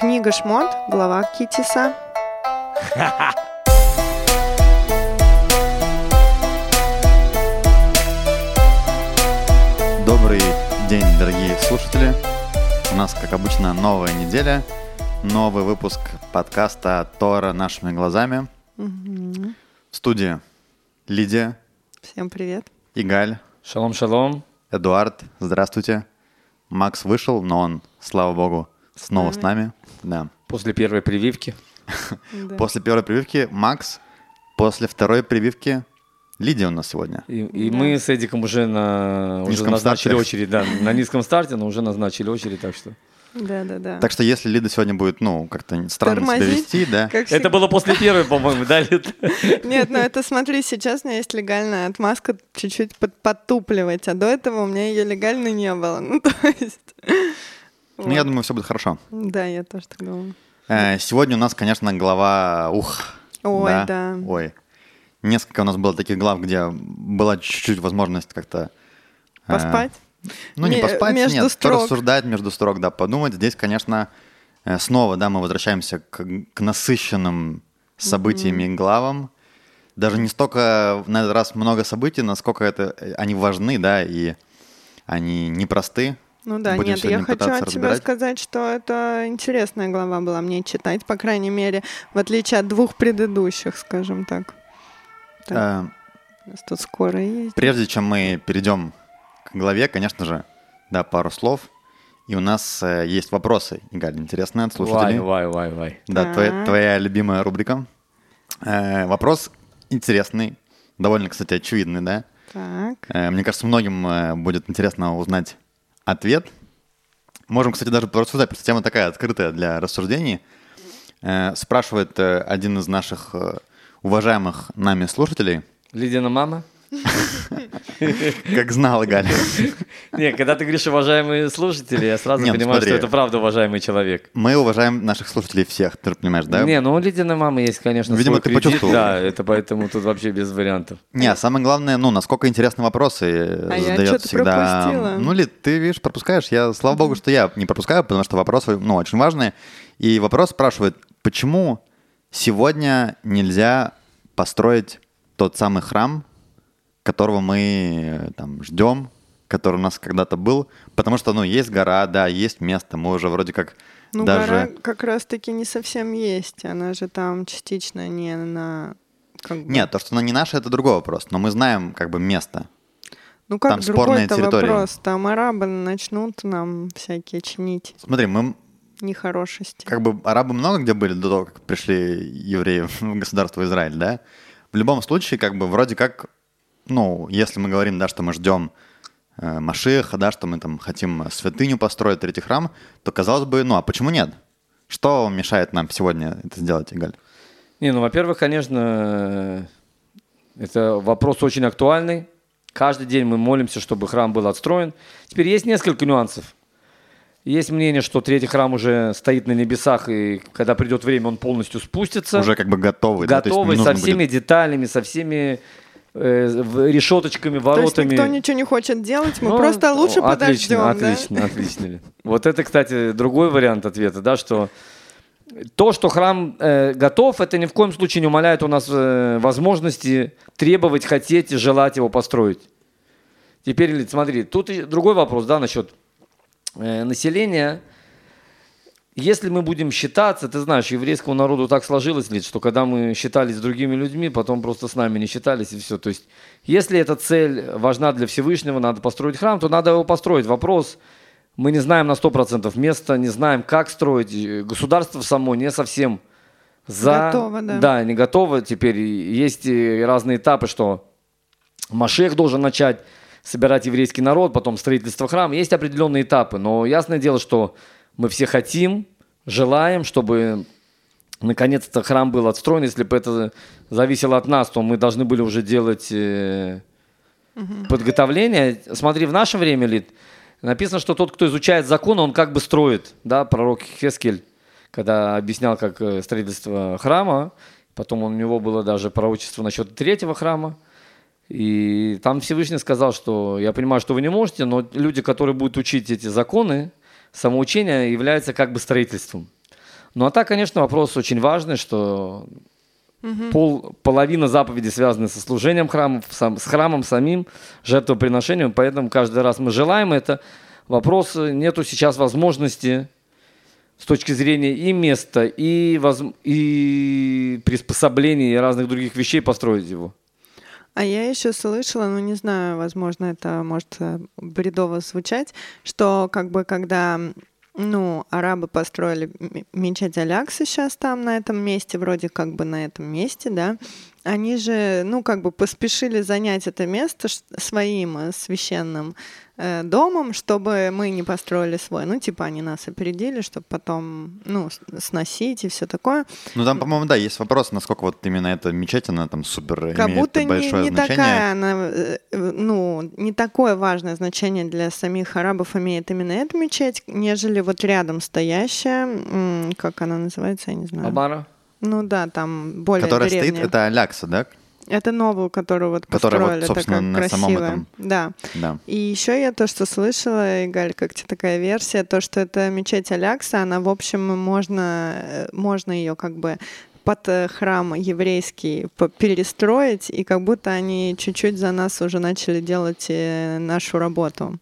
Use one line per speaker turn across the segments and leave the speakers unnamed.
Книга Шмот, глава Китиса.
Добрый день, дорогие слушатели. У нас, как обычно, новая неделя, новый выпуск подкаста Тора нашими глазами. В студии Лидия,
Всем привет.
Игаль,
Шалом, шалом.
Эдуард. Здравствуйте. Макс вышел, но он, слава богу, снова с нами. Да.
После первой прививки.
После первой прививки Макс, после второй прививки Лидия у нас сегодня.
И, и
Да.
мы с Эдиком уже, на, уже
Низком
назначили
старте.
очередь. Да, на низком старте, но уже назначили очередь, так что...
Да, да, да.
Так что если Лида сегодня будет, ну, как-то странно себя
Тормозить,
вести, да,
Как
Это было после первой, по-моему, да, Лид?
Нет, ну это смотри, сейчас у меня есть легальная отмазка чуть-чуть под- подтупливать, а до этого у меня ее легально не было. Ну, то есть...
ну, я думаю, все будет хорошо.
Да, я тоже так думаю.
Э, Сегодня у нас, конечно, глава... Ух.
Ой, да.
Ой. Несколько у нас было таких глав, где была чуть-чуть возможность как-то... э,
Поспать?
Ну, не поспать,
между
нет,
строк.
рассуждать между строк, да, подумать. Здесь, конечно, э, снова, да, мы возвращаемся к, к насыщенным событиями и главам. Даже не столько на этот раз много событий, насколько это, они важны, да, и они непросты.
Ну да,
Будем
нет, я хочу от тебя сказать, что это интересная глава была мне читать, по крайней мере, в отличие от двух предыдущих, скажем так. Так,
Э,
у нас тут скоро есть.
Прежде чем мы перейдем к главе, конечно же, да, пару слов. И у нас э, есть вопросы, Игаль, интересные от слушателей.
Вай, вай, вай, вай.
Да, твоя,
Так.
твоя любимая рубрика. Э, вопрос интересный, довольно, кстати, очевидный, да?
Так.
Э, мне кажется, многим э, будет интересно узнать ответ. Можем, кстати, даже порассуждать, потому что тема такая открытая для рассуждений. Э, спрашивает э, один из наших э, уважаемых нами слушателей,
Лидина мама?
как знал Галь.
Не, когда ты говоришь уважаемые слушатели, я сразу
Не, ну
понимаю,
смотри.
что это правда уважаемый человек.
Мы уважаем наших слушателей всех, ты же понимаешь, да?
Не, ну у Лидиной мамы есть, конечно,
Видимо,
свой
ты
кредит.
почувствовал.
Да, это поэтому тут вообще без вариантов.
Не, а самое главное, ну, насколько интересные вопросы э,
А
задает всегда.
пропустила.
Ну, Лид, ты, видишь, пропускаешь. Я, слава богу, что я не пропускаю, потому что вопросы, ну, очень важные. И вопрос спрашивает, почему сегодня нельзя построить тот самый храм, которого мы э, там ждем, который у нас когда-то был, потому что, ну, есть гора, да, есть место, мы уже вроде как
Ну,
даже...
гора как раз-таки не совсем есть. Она же там частично не на... как бы-
Нет, то, что она не наша, это другой вопрос, но мы знаем как бы место.
ну как
там спорная территория.
вопрос? Там арабы начнут нам всякие чинить
Смотри, мы
нехорошести.
как бы арабы много где были до того, как пришли евреи в государство Израиль, да? В любом случае, как бы вроде как, ну, если мы говорим, да, что мы ждем э, Машиха, да, что мы там хотим святыню построить, третий храм, то казалось бы, ну, а почему нет? Что мешает нам сегодня это сделать, Игаль?
Не, ну, во-первых, конечно, э, это вопрос очень актуальный. Каждый день мы молимся, чтобы храм был отстроен. Теперь есть несколько нюансов. Есть мнение, что третий храм уже стоит на небесах, и когда придет время, он полностью спустится.
Уже как бы готовый, да? Есть
готовый, со
нужно
всеми
будет-
деталями, со всеми э, решеточками,
То есть
воротами.
никто ничего не хочет делать, мы
Ну,
просто лучше
отлично,
подождем,
Отлично, отлично. Вот это, кстати, другой вариант ответа, да, что то, что храм э, готов, это ни в коем случае не умаляет у нас э, возможности требовать, хотеть и желать его построить. Теперь, смотри, тут другой вопрос, да, насчет э, населения. Если мы будем считаться, ты знаешь, еврейскому народу так сложилось, Лид, что когда мы считались с другими людьми, потом просто с нами не считались и все. То есть, если эта цель важна для Всевышнего, надо построить храм, то надо его построить. Вопрос, мы не знаем на 100% места, не знаем, как строить. И Государство само не совсем за...
Готово, да.
Да, не готово. Теперь есть и разные этапы, что Машех должен начать собирать еврейский народ, потом строительство храма. Есть определенные этапы, но ясное дело, что мы все хотим, желаем, чтобы наконец-то храм был отстроен. Если бы это зависело от нас, то мы должны были уже делать э, подготовление. Смотри, в наше время, Лид, написано, что тот, кто изучает закон, он как бы строит. Да, пророк Хескель, когда объяснял, как э, строительство храма, потом у него было даже пророчество насчет третьего храма, и там Всевышний сказал, что я понимаю, что вы не можете, но люди, которые будут учить эти законы, самоучение является как бы строительством. Ну а так, конечно, вопрос очень важный, что пол, половина заповедей связаны со служением храма, сам, с храмом самим, жертвоприношением, поэтому каждый раз мы желаем это. Вопрос, э, нету сейчас возможности с точки зрения и места, и, воз... и приспособлений, и разных других вещей построить его.
А я еще слышала, ну не знаю, возможно, это может э, бредово звучать, что как бы когда ну, арабы построили мечеть Алякса сейчас там, на этом месте, вроде как бы на этом месте, да, они же, ну, как бы поспешили занять это место своим э, священным э, домом, чтобы мы не построили свой. Ну, типа, они нас опередили, чтобы потом, ну, сносить и все такое.
Ну, там, по-моему, да, есть вопрос, насколько вот именно эта мечеть, она там супер
как
имеет
будто
большое
не, не
значение.
такая она, э, ну, не такое важное значение для самих арабов имеет именно эта мечеть, нежели вот рядом стоящая, как она называется, я не знаю.
Абара?
Ну да, там более
Которая
древняя.
стоит, это Алякса, да?
Это новую, которую вот
Которая вот,
построили,
собственно,
такая
на
красивая.
самом этом.
Да.
Да.
И еще я то, что слышала, Игаль, как тебе такая версия, то, что это мечеть Алякса, она, в общем, можно, э, можно ее как бы под э, храм еврейский перестроить, и как будто они чуть-чуть за нас уже начали делать э, нашу работу.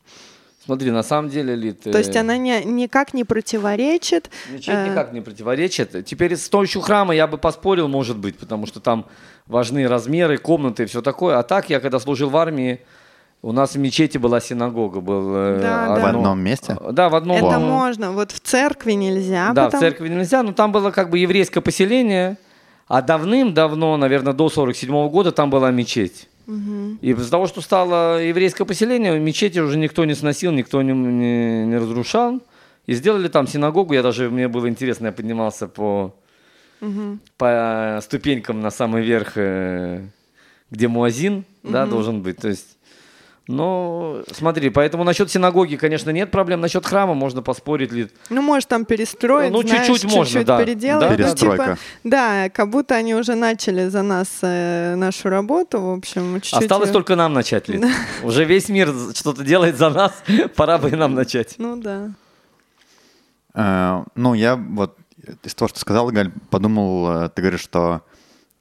Смотри, на самом деле, Лид...
То есть она не, никак не противоречит.
Мечеть
э,
никак не противоречит. Теперь с помощью храма я бы поспорил, может быть, потому что там важны размеры, комнаты и все такое. А так, я когда служил в армии, у нас в мечети была синагога. Был, э,
Да,
В
да.
одном месте?
Да, в одном.
Это
ну,
можно. Вот в церкви нельзя.
Да,
потому-
в церкви нельзя, но там было как бы еврейское поселение, а давным-давно, наверное, до 47 года там была мечеть. И из-за того, что стало еврейское поселение, мечети уже никто не сносил, никто не, не- не разрушал. И сделали там синагогу. Я даже, мне было интересно, я поднимался по, по ступенькам на самый верх, э, где муазин, да, должен быть. То есть, ну, смотри, поэтому насчет синагоги, конечно, нет проблем. Насчет храма можно поспорить ли.
Ну, может, там перестроить,
Ну,
знаешь,
чуть-чуть можно,
чуть-чуть
да.
переделать.
Да,
Ну,
Перестройка.
типа, да, как будто они уже начали за нас э, нашу работу, в общем, чуть-чуть.
Осталось
её-
только нам начать, Лид. Уже весь мир что-то делает за нас, пора бы и нам начать.
Ну, да.
Э, Ну, я вот из того, что сказал, Галь, подумал, э, ты говоришь, что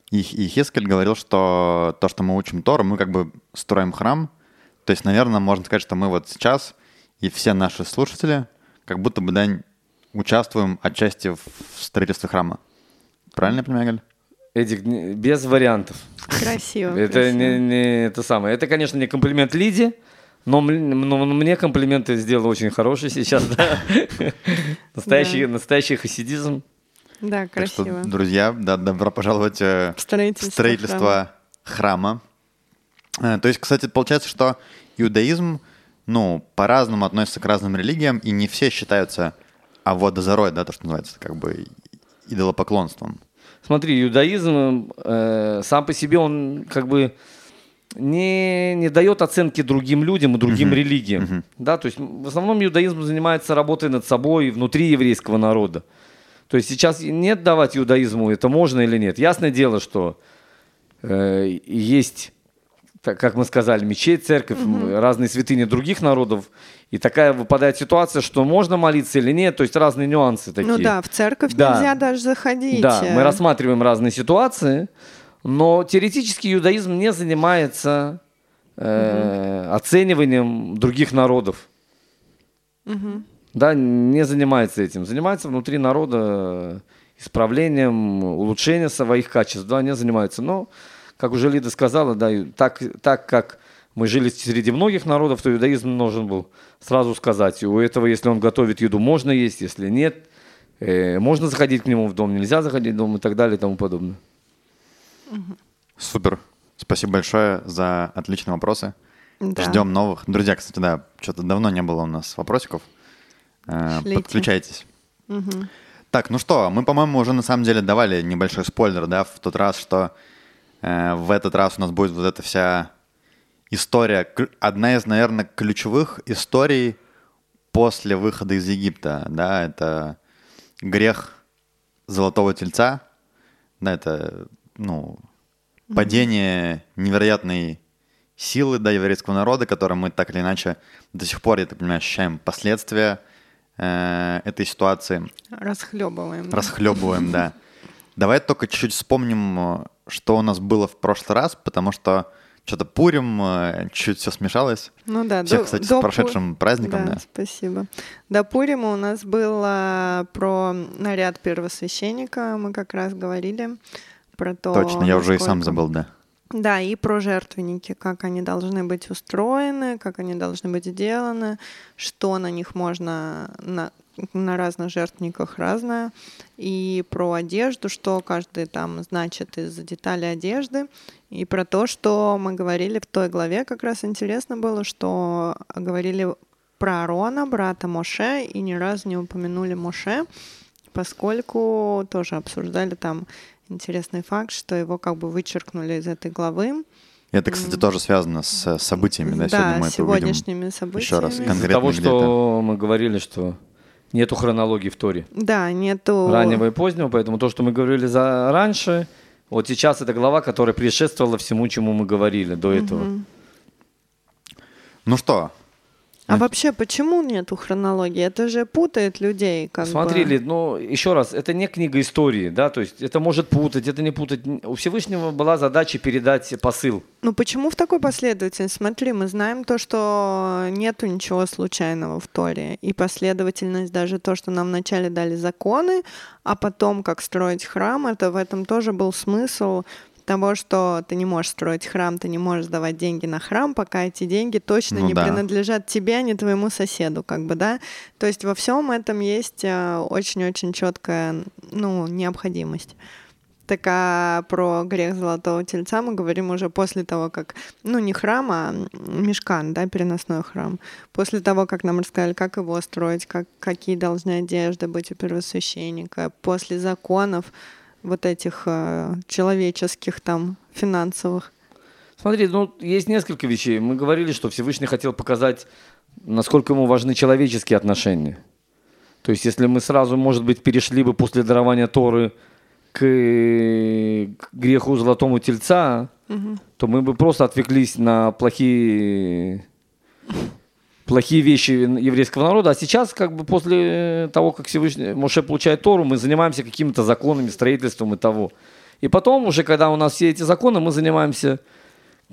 и Хискель говорил, что то, что мы учим Тору, мы как бы строим храм. То есть, наверное, можно сказать, что мы вот сейчас и все наши слушатели как будто бы, да, участвуем отчасти в строительстве храма. Правильно я понимаю, Галь?
Эдик, без вариантов.
Красиво.
Это
красиво.
не, не это самое. Это, конечно, не комплимент Лиде, но, но мне комплименты сделал очень хороший сейчас, да. Настоящий, настоящий хасидизм.
Да,
Так что,
красиво.
друзья, да, добро пожаловать э, в
Строительство
строительство храма. Э, То есть, кстати, получается, что иудаизм, ну, по-разному относится к разным религиям, и не все считаются аводозорой, да, то, что называется, как бы идолопоклонством.
Смотри, иудаизм э, сам по себе, он как бы не, не дает оценки другим людям и другим религиям. Да, то есть в основном иудаизм занимается работой над собой внутри еврейского народа. То есть сейчас нет давать иудаизму, это можно или нет. Ясное дело, что э, есть, так, как мы сказали, мечеть, церковь, м, разные святыни других народов. И такая выпадает ситуация, что можно молиться или нет, то есть разные нюансы такие.
Ну да, в церковь
Да.
нельзя даже заходить.
Да,
э.
мы рассматриваем разные ситуации, но теоретически иудаизм не занимается э, оцениванием других народов. Да, не занимается этим. Занимается внутри народа исправлением, улучшением своих качеств. Да, не занимается. Но, как уже Лида сказала, да, так, так как мы жили среди многих народов, то иудаизм должен был сразу сказать, у этого, если он готовит еду, можно есть, если нет, э, можно заходить к нему в дом, нельзя заходить в дом и так далее и тому подобное.
Супер. Спасибо большое за отличные вопросы.
Да.
Ждем новых. Друзья, кстати, да, что-то давно не было у нас вопросиков. Э,
Шлите.
Подключайтесь. Так, ну что, мы, по-моему, уже на самом деле давали небольшой спойлер, да, в тот раз, что э, в этот раз у нас будет вот эта вся история, одна из, наверное, ключевых историй после выхода из Египта, да, это грех золотого тельца, да, это, ну, падение невероятной силы, да, еврейского народа, которой мы так или иначе до сих пор, я так понимаю, ощущаем последствия э, этой ситуации.
Расхлебываем.
Расхлебываем, да. Давай только чуть-чуть вспомним, э, что у нас было в прошлый раз, потому что что-то Пурим, э, чуть все смешалось.
Ну да.
Всех,
до-
кстати,
до
с прошедшим праздником, да.
спасибо. До Пурима у нас было про наряд первосвященника, мы как раз говорили про то,
Точно, я уже и сам забыл, да.
Да, и про жертвенники, как они должны быть устроены, как они должны быть сделаны, что на них можно на, на разных жертвенниках разное, и про одежду, что каждый там значит из детали одежды, и про то, что мы говорили в той главе, как раз интересно было, что говорили про Арона, брата Моше, и ни разу не упомянули Моше, поскольку тоже обсуждали там интересный факт, что его как бы вычеркнули из этой главы.
Это, кстати, тоже связано с событиями, да?
Да,
Сегодня мы это увидим.
сегодняшними событиями.
еще раз,
Из-за
конкретно
того,
где
что мы говорили, что нету хронологии в Торе.
Да, нету...
Раннего и позднего, поэтому то, что мы говорили за раньше, вот сейчас это глава, которая предшествовала всему, чему мы говорили до этого.
Мгм.
Ну что,
А вообще, почему нету хронологии? Это же путает людей, как
Смотри,
бы.
Лид, ну, еще раз, это не книга истории, да, то есть это может путать, это не путать. У Всевышнего была задача передать посыл.
Ну почему в такой последовательности? Смотри, мы знаем то, что нету ничего случайного в Торе. И последовательность, даже то, что нам вначале дали законы, а потом как строить храм, это в этом тоже был смысл того, что ты не можешь строить храм, ты не можешь давать деньги на храм, пока эти деньги точно
Ну
не
да.
принадлежат тебе, а не твоему соседу, как бы, да. То есть во всем этом есть э, очень-очень четкая, ну, необходимость. Так а про грех золотого тельца мы говорим уже после того, как, ну не храм, а мешкан, да, переносной храм. После того, как нам рассказали, как его строить, как, какие должны одежды быть у первосвященника, после законов вот этих э, человеческих там финансовых.
Смотри, ну, есть несколько вещей. Мы говорили, что Всевышний хотел показать, насколько ему важны человеческие отношения. То есть, если мы сразу, может быть, перешли бы после дарования Торы к, к греху золотому тельца, то мы бы просто отвлеклись на плохие, плохие вещи еврейского народа. А сейчас, как бы после того, как Всевышний Моше получает Тору, мы занимаемся какими-то законами, строительством и того. И потом, уже когда у нас все эти законы, мы занимаемся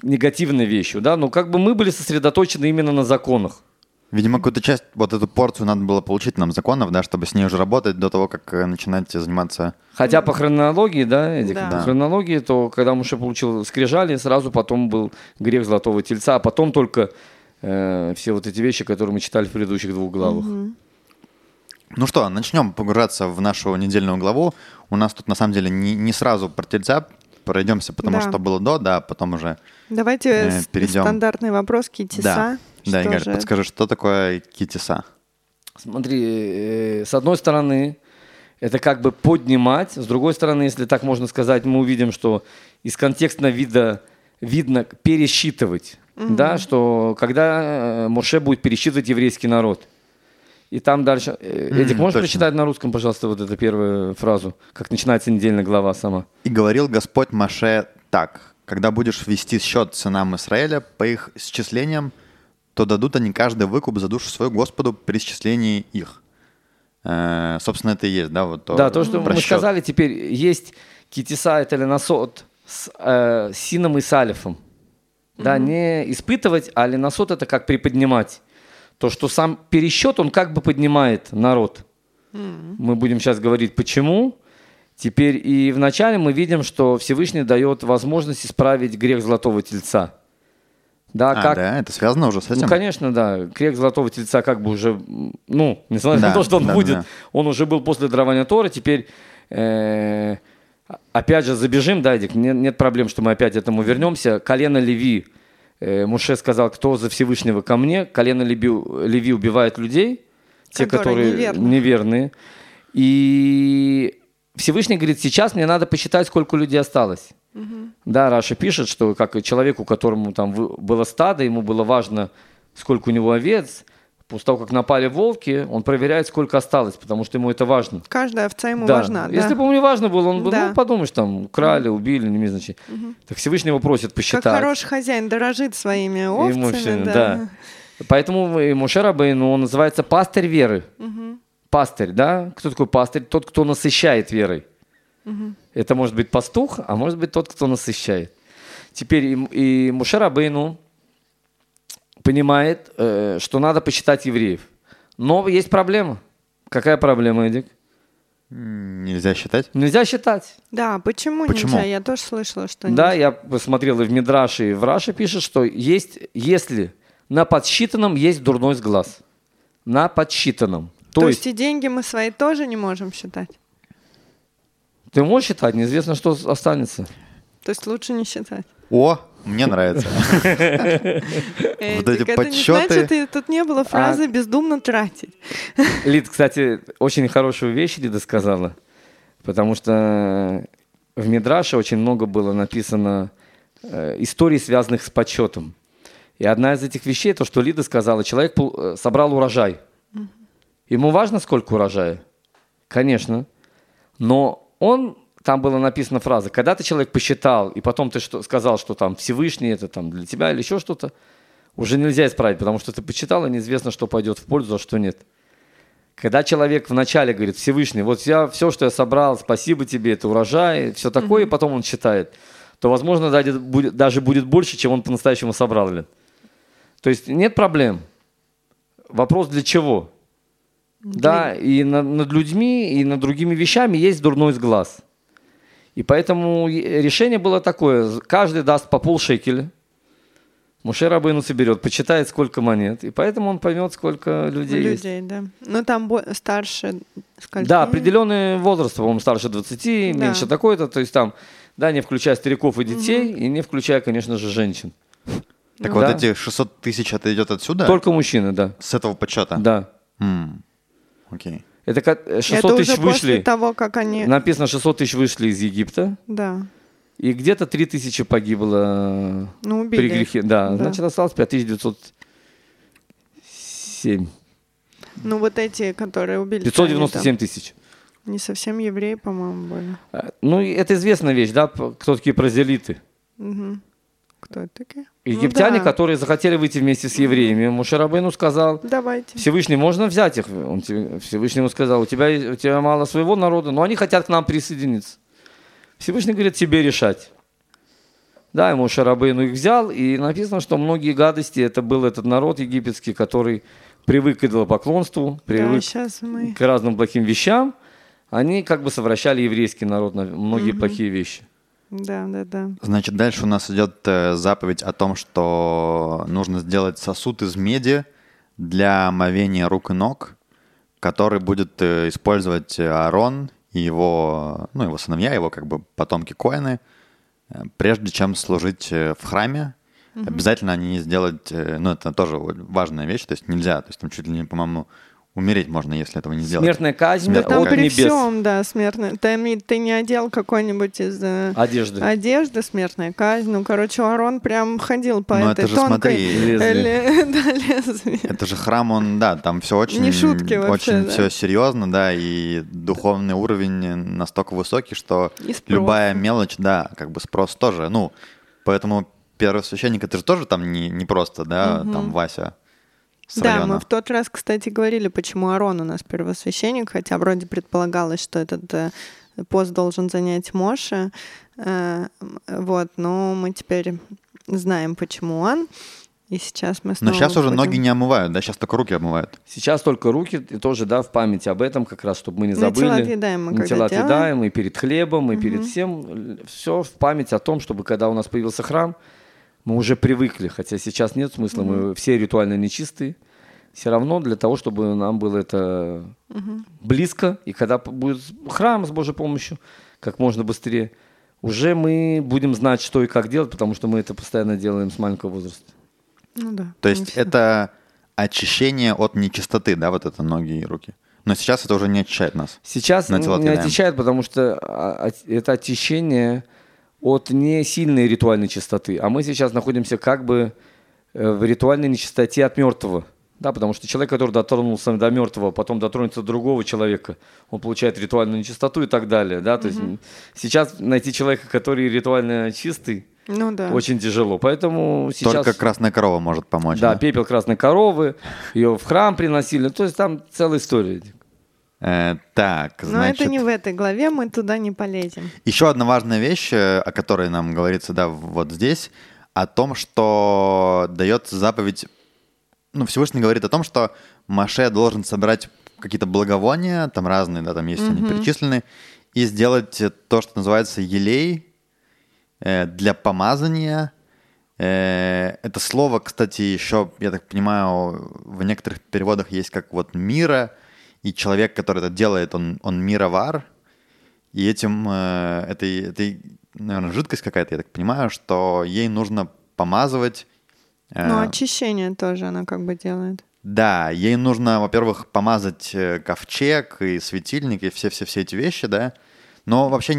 негативной вещью, да, но как бы мы были сосредоточены именно на законах.
видимо, какую-то часть, вот эту порцию надо было получить нам законов, да, чтобы с ней уже работать до того, как э, начинать заниматься...
Хотя по хронологии, да, Эдик,
Да.
по хронологии, то когда Муше получил скрижали, сразу потом был грех золотого тельца, а потом только э, все вот эти вещи, которые мы читали в предыдущих двух главах.
Ну что, начнем погружаться в нашу недельную главу. У нас тут, на самом деле, не, не сразу про тельца пройдемся, потому
Да.
что было до, да, потом уже...
Давайте
Э, перейдем.
стандартный вопрос китиса.
Да, да,
Что
Игорь,
же-
подскажи, что такое китиса?
Смотри, э, с одной стороны, это как бы поднимать, с другой стороны, если так можно сказать, мы увидим, что из контекстного вида видно пересчитывать, да, что когда э, Моше будет пересчитывать еврейский народ. И там дальше... э, Эдик, можешь
точно.
прочитать на русском, пожалуйста, вот эту первую фразу, как начинается недельная глава сама?
«И говорил Господь Маше так, когда будешь вести счет сынам Израиля по их счислениям, то дадут они каждый выкуп за душу свою Господу при счислении их». Э, собственно, это и есть, да? Вот
Да, то, что мы
счет.
сказали, теперь есть китиса это ленасот с э, сином и с алифом. Да, не испытывать, а ленасот это как приподнимать. То, что сам пересчет, он как бы поднимает народ. Мы будем сейчас говорить, почему. Теперь и вначале мы видим, что Всевышний дает возможность исправить грех золотого тельца. Да,
А,
как,
да, это связано уже с этим?
ну, конечно, да. Грех золотого тельца как бы уже, ну, несмотря
Да,
на то, что он
да,
будет,
да.
он уже был после дарования Торы, теперь э, опять же забежим, да, Эдик, нет, нет проблем, что мы опять к этому вернемся. Колено Леви, э, Муше сказал, кто за Всевышнего ко мне, колено Леви, Леви убивает людей, те,
Которые
которые
неверны.
неверные. И Всевышний говорит, сейчас мне надо посчитать, сколько людей осталось. Да, Раша пишет, что как человеку, которому там было стадо, ему было важно, сколько у него овец, после того, как напали волки, он проверяет, сколько осталось, потому что ему это важно.
Каждая овца ему
Да.
важна. да.
Если бы ему не важно было, он бы,
Да.
ну, подумаешь, там, украли, убили, не имеет значения. Так Всевышний его просит посчитать.
Как хороший хозяин дорожит своими
Ему
овцами.
всё,
да.
да. Поэтому и Моше Рабейну, он называется пастырь веры. пастырь, да? Кто такой пастырь? Тот, кто насыщает верой. Это может быть пастух, а может быть тот, кто насыщает. Теперь и, и Мушера Бейну понимает, э, что надо посчитать евреев. Но есть проблема. Какая проблема, Эдик?
Нельзя считать?
Нельзя считать.
Да, почему,
Почему?
нельзя? Я тоже слышала, что
Да,
нельзя.
я посмотрел и в Мидраше, и в Раше пишет, что есть, если на подсчитанном есть дурной глаз. На подсчитанном. То,
То
есть,
есть и деньги мы свои тоже не можем считать?
ты можешь считать, неизвестно, что останется.
То есть лучше не считать.
О, мне нравится.
Эдик,
эти
не
подсчёты-
значит, тут не
А
было фразы «бездумно тратить».
Лид, кстати, очень хорошую вещь Лида сказала, потому что в Мидраше очень много было написано э, историй, связанных с подсчетом. И одна из этих вещей, то, что Лида сказала, человек э, собрал урожай. Ему важно, сколько урожая? Конечно. Но он, там была написана фраза, когда ты человек посчитал, и потом ты что, сказал, что там Всевышний это там для тебя или еще что-то, уже нельзя исправить, потому что ты посчитал, и неизвестно, что пойдет в пользу, а что нет. Когда человек вначале говорит, Всевышний, вот я все, что я собрал, спасибо тебе, это урожай, все такое, и потом он считает, то, возможно, даже будет, больше, чем он по-настоящему собрал. Лен. То есть нет проблем. Вопрос для чего? Да, и на- над людьми, и над другими вещами есть дурной глаз. И поэтому решение было такое. Каждый даст по полшекеля. Муше Рабейну соберет, почитает, сколько монет. И поэтому он поймет, сколько людей, есть.
Людей, да. Ну, там старше скольки?
Да, определенный возраст, по-моему, старше 20,
Да.
меньше такой-то. То есть там, да, не включая стариков и детей, и не включая, конечно же, женщин.
Так
Ну
вот
да.
эти 600 тысяч, это идет отсюда?
Только мужчины, да.
С этого подсчета?
Да.
М, Окей.
Это как э, 600
Это
тысяч вышли.
того, как они...
Написано, 600 тысяч вышли из Египта.
Да.
И где-то 3 тысячи погибло
Ну, убили.
при грехе. Да,
Да.
значит, осталось 5907.
Ну, вот эти, которые убили.
597 тысяч.
Не совсем евреи, по-моему, были.
А, Ну, это известная вещь, да, кто такие прозелиты.
Мгм. Кто это такие? Ну
Египтяне,
да.
которые захотели выйти вместе с евреями. Мушарабейну сказал,
Давайте.
Всевышний, можно взять их? Он тебе- Всевышний ему сказал, у тебя, у тебя мало своего народа, но они хотят к нам присоединиться. Всевышний говорит, тебе решать. Да, ему Шарабейну их взял, и написано, что многие гадости, это был этот народ египетский, который привык к идолопоклонству,
Да,
привык
сейчас мы...
к разным плохим вещам, они как бы совращали еврейский народ на многие плохие вещи.
Да, да, да.
Значит, дальше у нас идет э, заповедь о том, что нужно сделать сосуд из меди для омовения рук и ног, который будет э, использовать Аарон и его, ну, его сыновья, его как бы потомки Коины, э, прежде чем служить в храме. Обязательно они сделать, ну, это тоже важная вещь, то есть нельзя, то есть там чуть ли не, по-моему, умереть можно, если этого не сделать.
Смертная казнь
Смертная
Там
казнь.
при
небес.
всем, да, смертная. Ты, ты не одел какой-нибудь из э,
Одежды.
одежды, смертная казнь. Ну, короче, Арон прям ходил по
Ну,
этой
это же,
тонкой...
смотри,
Лезвие.
ле- да, лезвие.
Это же храм, он, да, там все очень,
Не шутки вообще,
очень
да.
все серьезно, да, и духовный уровень настолько высокий, что любая мелочь, да, как бы спрос тоже, ну, поэтому первосвященник, это же тоже там не, не просто, да, там Вася с
Да,
района.
мы в тот раз, кстати, говорили, почему Арон у нас первосвященник, хотя вроде предполагалось, что этот э, пост должен занять Моше. э, вот, но мы теперь знаем, почему он. И сейчас мы
Но
снова
сейчас уже
будем-
ноги не омывают, да, сейчас только руки омывают.
Сейчас только руки, и тоже, да, в память об этом, как раз, чтобы мы не
На
забыли.
тела отъедаем мы
На
когда
тела
делаем.
отъедаем, и перед хлебом, и перед всем. Все в память о том, чтобы когда у нас появился храм, мы уже привыкли, хотя сейчас нет смысла, мы все ритуально нечистые. Все равно для того, чтобы нам было это близко, и когда будет храм с Божьей помощью, как можно быстрее, уже мы будем знать, что и как делать, потому что мы это постоянно делаем с маленького возраста.
Ну да.
То есть это очищение от нечистоты, да, вот это ноги и руки. Но сейчас это уже не очищает нас.
Сейчас
На
не очищает, потому что а, это очищение от не сильной ритуальной чистоты. А мы сейчас находимся как бы э, в ритуальной нечистоте от мертвого. Да, потому что человек, который дотронулся до мертвого, потом дотронется до другого человека, он получает ритуальную нечистоту и так далее. Да? То есть м, сейчас найти человека, который ритуально чистый,
Ну да.
очень тяжело. Поэтому сейчас...
Только красная корова может помочь.
Да, пепел красной коровы, ее в храм приносили. То есть там целая история.
Э, так,
Но
значит...
это не в этой главе, мы туда не полезем.
Еще одна важная вещь, э, о которой нам говорится, да, вот здесь, о том, что дается заповедь, ну, Всевышний говорит о том, что Маше должен собрать какие-то благовония, там разные, да, там есть они перечислены, и сделать то, что называется елей э, для помазания. Это слово, кстати, еще, я так понимаю, в некоторых переводах есть как вот мира, и человек, который это делает, он, он мировар, и этим, э, этой, этой, наверное, жидкость какая-то, я так понимаю, что ей нужно помазывать. э,
Ну, очищение тоже она как бы делает.
да, ей нужно, во-первых, помазать э, ковчег и светильник и все-все-все эти вещи, да. Но вообще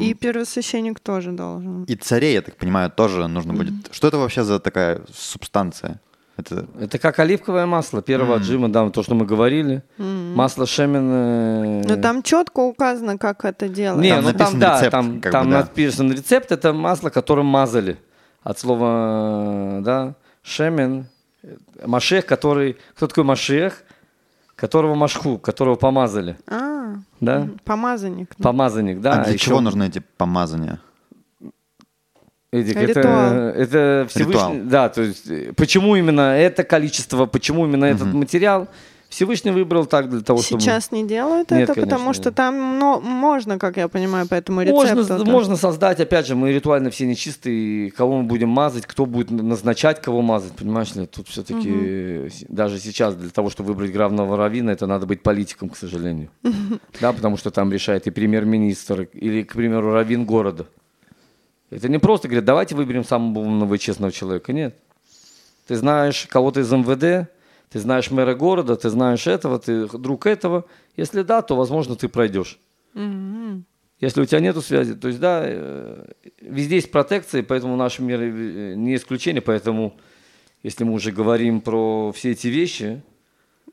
И первосвященник тоже должен.
и царей, я так понимаю, тоже нужно будет. Что это вообще за такая субстанция? Это
Это как оливковое масло первого отжима, да, то, что мы говорили. Масло шемен. э,
Но там четко указано, как это делать.
Не,
Там
ну там
написан
да,
рецепт,
там,
как
там
бы, да.
написан рецепт, это масло, которым мазали. От слова, да, шемен. Машех, который... Кто такой Машех? Которого машху, которого помазали.
А,
Да?
помазанник. ну.
Помазанник, да.
а для
еще-
чего нужны эти помазания?
Эдик,
Ритуал.
это, это Всевышний,
Ритуал.
да, то есть почему именно это количество, почему именно этот материал Всевышний выбрал так для того, чтобы
Сейчас не делают
Нет,
это,
конечно,
потому что
нет.
там но, можно, как я понимаю, по этому рецепту.
можно, можно создать, опять же, мы ритуально все нечистые, кого мы будем мазать, кто будет назначать, кого мазать, понимаешь ли, тут все-таки даже сейчас для того, чтобы выбрать главного раввина, это надо быть политиком, к сожалению, да, потому что там решает и премьер-министр, или, к примеру, раввин города. Это не просто говорят, давайте выберем самого умного и честного человека, нет. Ты знаешь кого-то из МВД, ты знаешь мэра города, ты знаешь этого, ты друг этого. Если да, то, возможно, ты пройдешь. Если у тебя нету связи, то есть да, э, везде есть протекции, поэтому наши меры э, не исключение, поэтому если мы уже говорим про все эти вещи,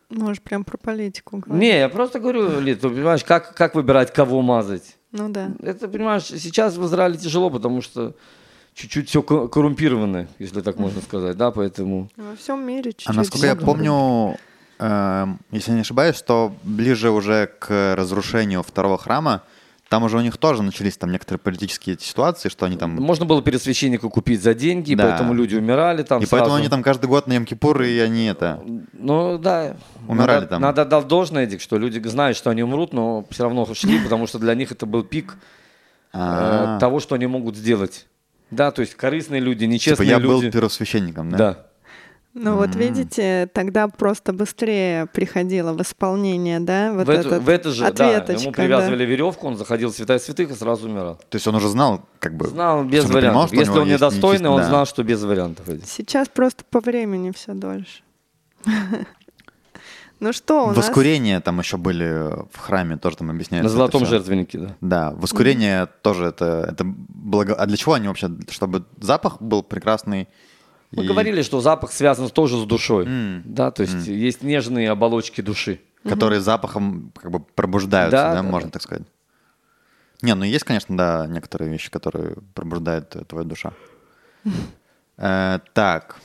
Можешь прям про политику говорить.
не, я просто говорю, Лид, ты понимаешь, как, как выбирать, кого мазать.
Ну да.
Это, понимаешь, сейчас в Израиле тяжело, потому что чуть-чуть все коррумпировано, если так можно сказать, да, поэтому...
Во всем мире чуть-чуть.
А насколько я помню, эм, если не ошибаюсь, что ближе уже к разрушению второго храма, там уже у них тоже начались там некоторые политические ситуации, что они там...
Можно было пересвященника купить за деньги,
Да.
поэтому люди умирали там
и поэтому
сразу.
они там каждый год на Йом-Кипур, и они это...
Ну да.
Умирали
надо,
там.
Надо отдать должное, Эдик, что люди знают, что они умрут, но все равно шли, потому что для них это был пик э,
А,
того, что они могут сделать. Да, то есть корыстные люди,
Типа
нечестные
я был
люди.
первосвященником, да?
Да.
Ну вот видите, тогда просто быстрее приходило в исполнение, да? Вот
в, это,
этот
в это же, да, ему
да.
привязывали веревку, он заходил в святая святых и сразу умирал.
То есть он уже знал, как бы...
Знал без
понимал,
вариантов.
у
Если он недостойный,
нечисто-
он
да.
знал, что без вариантов.
Сейчас просто по времени все дольше. Ну что, у нас...
Воскурения там еще были в храме, тоже там объясняется.
На золотом жертвеннике, да.
Да, воскурение тоже это, это благо... А для чего они вообще? Чтобы запах был прекрасный?
Мы
и-
говорили, что запах связан тоже с душой.
М.
Да, то есть есть нежные оболочки души.
Которые запахом как бы пробуждаются,
Да,
да,
да,
можно
да.
так сказать. Не, ну есть, конечно, да, некоторые вещи, которые пробуждают э, твоя душа. Э, Так.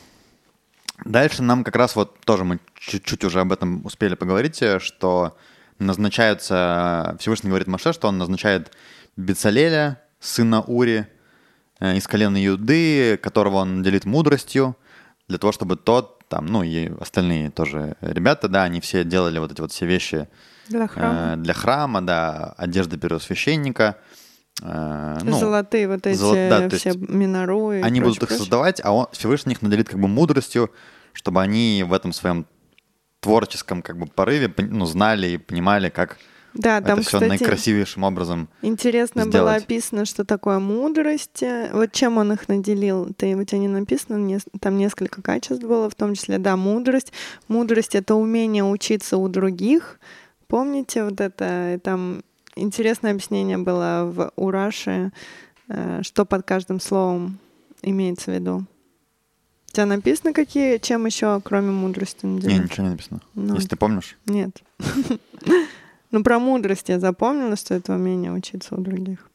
Дальше нам как раз вот тоже мы чуть-чуть уже об этом успели поговорить, э, что назначаются, Всевышний говорит Маше, что он назначает Бецалеля, сына Ури, из колена Иуды, которого он делит мудростью, для того, чтобы тот, там, ну и остальные тоже ребята, да, они все делали вот эти вот все вещи
Для храма.
э, для храма, да, одежда первосвященника. э, ну,
Золотые вот эти
золо- да,
все
есть
минору и
они
прочее,
будут их
прочее.
создавать, а он, Всевышний их наделит как бы мудростью, чтобы они в этом своем творческом как бы порыве ну, знали и понимали, как
Да, там,
это все
кстати,
наикрасивейшим образом.
интересно было
сделать.
описано, что такое мудрость. Вот чем он их наделил? Ты, у тебя не написано, там несколько качеств было, в том числе, да, мудрость. Мудрость — это умение учиться у других. Помните вот это? Там интересное объяснение было в Ураше, э, что под каждым словом имеется в виду. У тебя написано, какие, чем еще, кроме мудрости,
Не,
наделен?
ничего не написано.
Ну,
Если ты помнишь.
Нет. Ну, про мудрость я запомнила, что это умение учиться у других.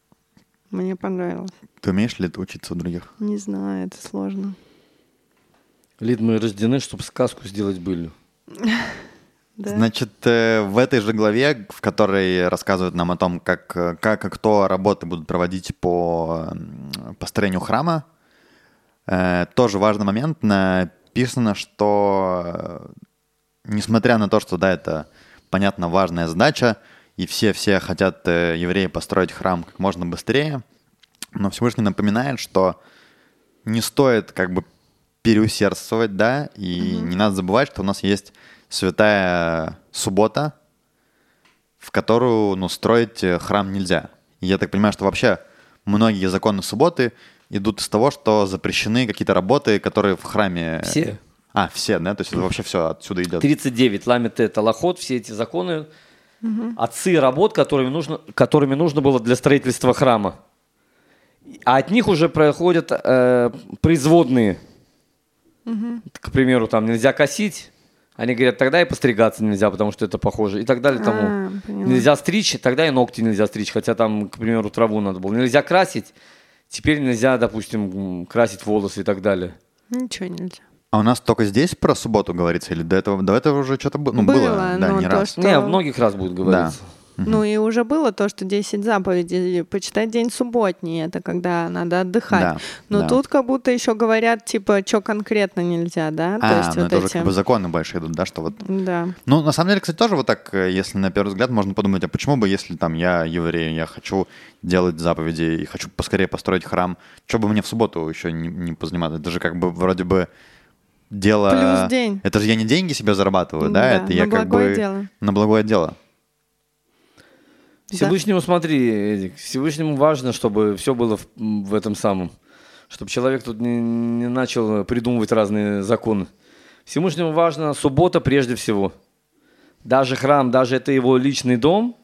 Мне понравилось.
Ты умеешь ли ты учиться у других?
Не знаю, это сложно.
Лид, мы рождены, чтобы сказку сделать былью.
Да.
Значит, э, в этой же главе, в которой рассказывают нам о том, как, э, как и кто работы будут проводить по построению храма, э, тоже важный момент. Написано, что несмотря на то, что, да, это, понятно, важная задача, и все-все хотят э, евреи построить храм как можно быстрее, но Всевышний напоминает, что не стоит как бы переусердствовать, да, и не надо забывать, что у нас есть святая суббота, в которую, ну, строить э, храм нельзя. И я так понимаю, что вообще многие законы субботы идут из того, что запрещены какие-то работы, которые в храме...
Все.
А, все, да? То есть это вообще все отсюда идет.
39 ламет это лохот, все эти законы, отцы работ, которыми нужно, которыми нужно было для строительства храма. А от них уже проходят э, производные. К примеру, там нельзя косить. Они говорят, тогда и постригаться нельзя, потому что это похоже. И так далее.
А,
тому.
поняла.
Нельзя стричь, тогда и ногти нельзя стричь. Хотя там, к примеру, траву надо было. Нельзя красить, теперь нельзя, допустим, красить волосы и так далее.
Ничего нельзя.
А у нас только здесь про субботу говорится? Или до этого, до этого уже что-то было? Ну, было,
Было,
да,
но
не
то,
раз.
что-
Не, в многих раз будет говориться.
Ну и уже было то, что 10 заповедей. Почитать день субботний, это когда надо отдыхать.
Да,
Но
да.
тут как будто еще говорят, типа, что конкретно нельзя, да?
А,
то есть
ну
вот
это уже
эти...
как бы законы больше идут, да, что вот...
Да.
Ну, на самом деле, кстати, тоже вот так, э, если на первый взгляд, можно подумать, а почему бы, если там я еврей, я хочу делать заповеди и хочу поскорее построить храм, что бы мне в субботу еще не, не позаниматься? Это же как бы вроде бы дело...
Плюс день.
Это же я не деньги себе зарабатываю, да?
Да,
это я
на
как
благое
бы...
дело.
На благое дело.
Да.
Всевышнему смотри, Эдик, Всевышнему важно, чтобы все было в, в этом самом. Чтобы человек тут не, не начал придумывать разные законы. Всевышнему важно суббота прежде всего. Даже храм, даже это его личный дом,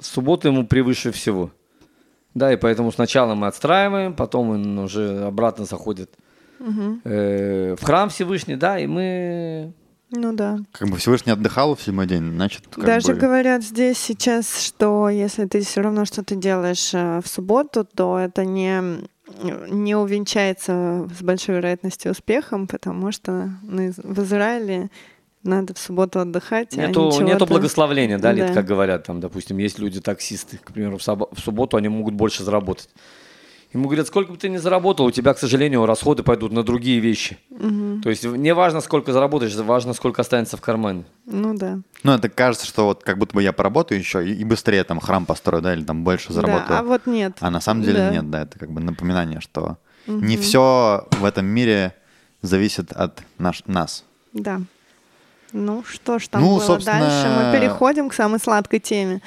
суббота ему превыше всего. Да, и поэтому сначала мы отстраиваем, потом он уже обратно заходит э, в храм Всевышний, да, и мы
Ну да.
Как бы Всевышний отдыхал в седьмой день, значит, как
Даже
бы...
говорят здесь сейчас, что если ты все равно что-то делаешь э, в субботу, то это не, не увенчается с большой вероятностью успехом, потому что в Израиле надо в субботу отдыхать. а
Нету,
не
нету
чего-то-
благословения, да, Лид,
Да.
как говорят, там, допустим, есть люди-таксисты, к примеру, в субботу они могут больше заработать. Ему говорят, сколько бы ты ни заработал, у тебя, к сожалению, расходы пойдут на другие вещи. То есть не важно, сколько заработаешь, важно, сколько останется в кармане.
Ну да.
Ну, это кажется, что вот как будто бы я поработаю еще и, и быстрее там храм построю, да, или там больше заработаю.
Да, а вот нет.
А на самом деле
Да.
нет, да, это как бы напоминание, что не все в этом мире зависит от наш, нас.
Да. Ну что ж там
Ну,
было
собственно-
дальше? Мы переходим к самой сладкой теме.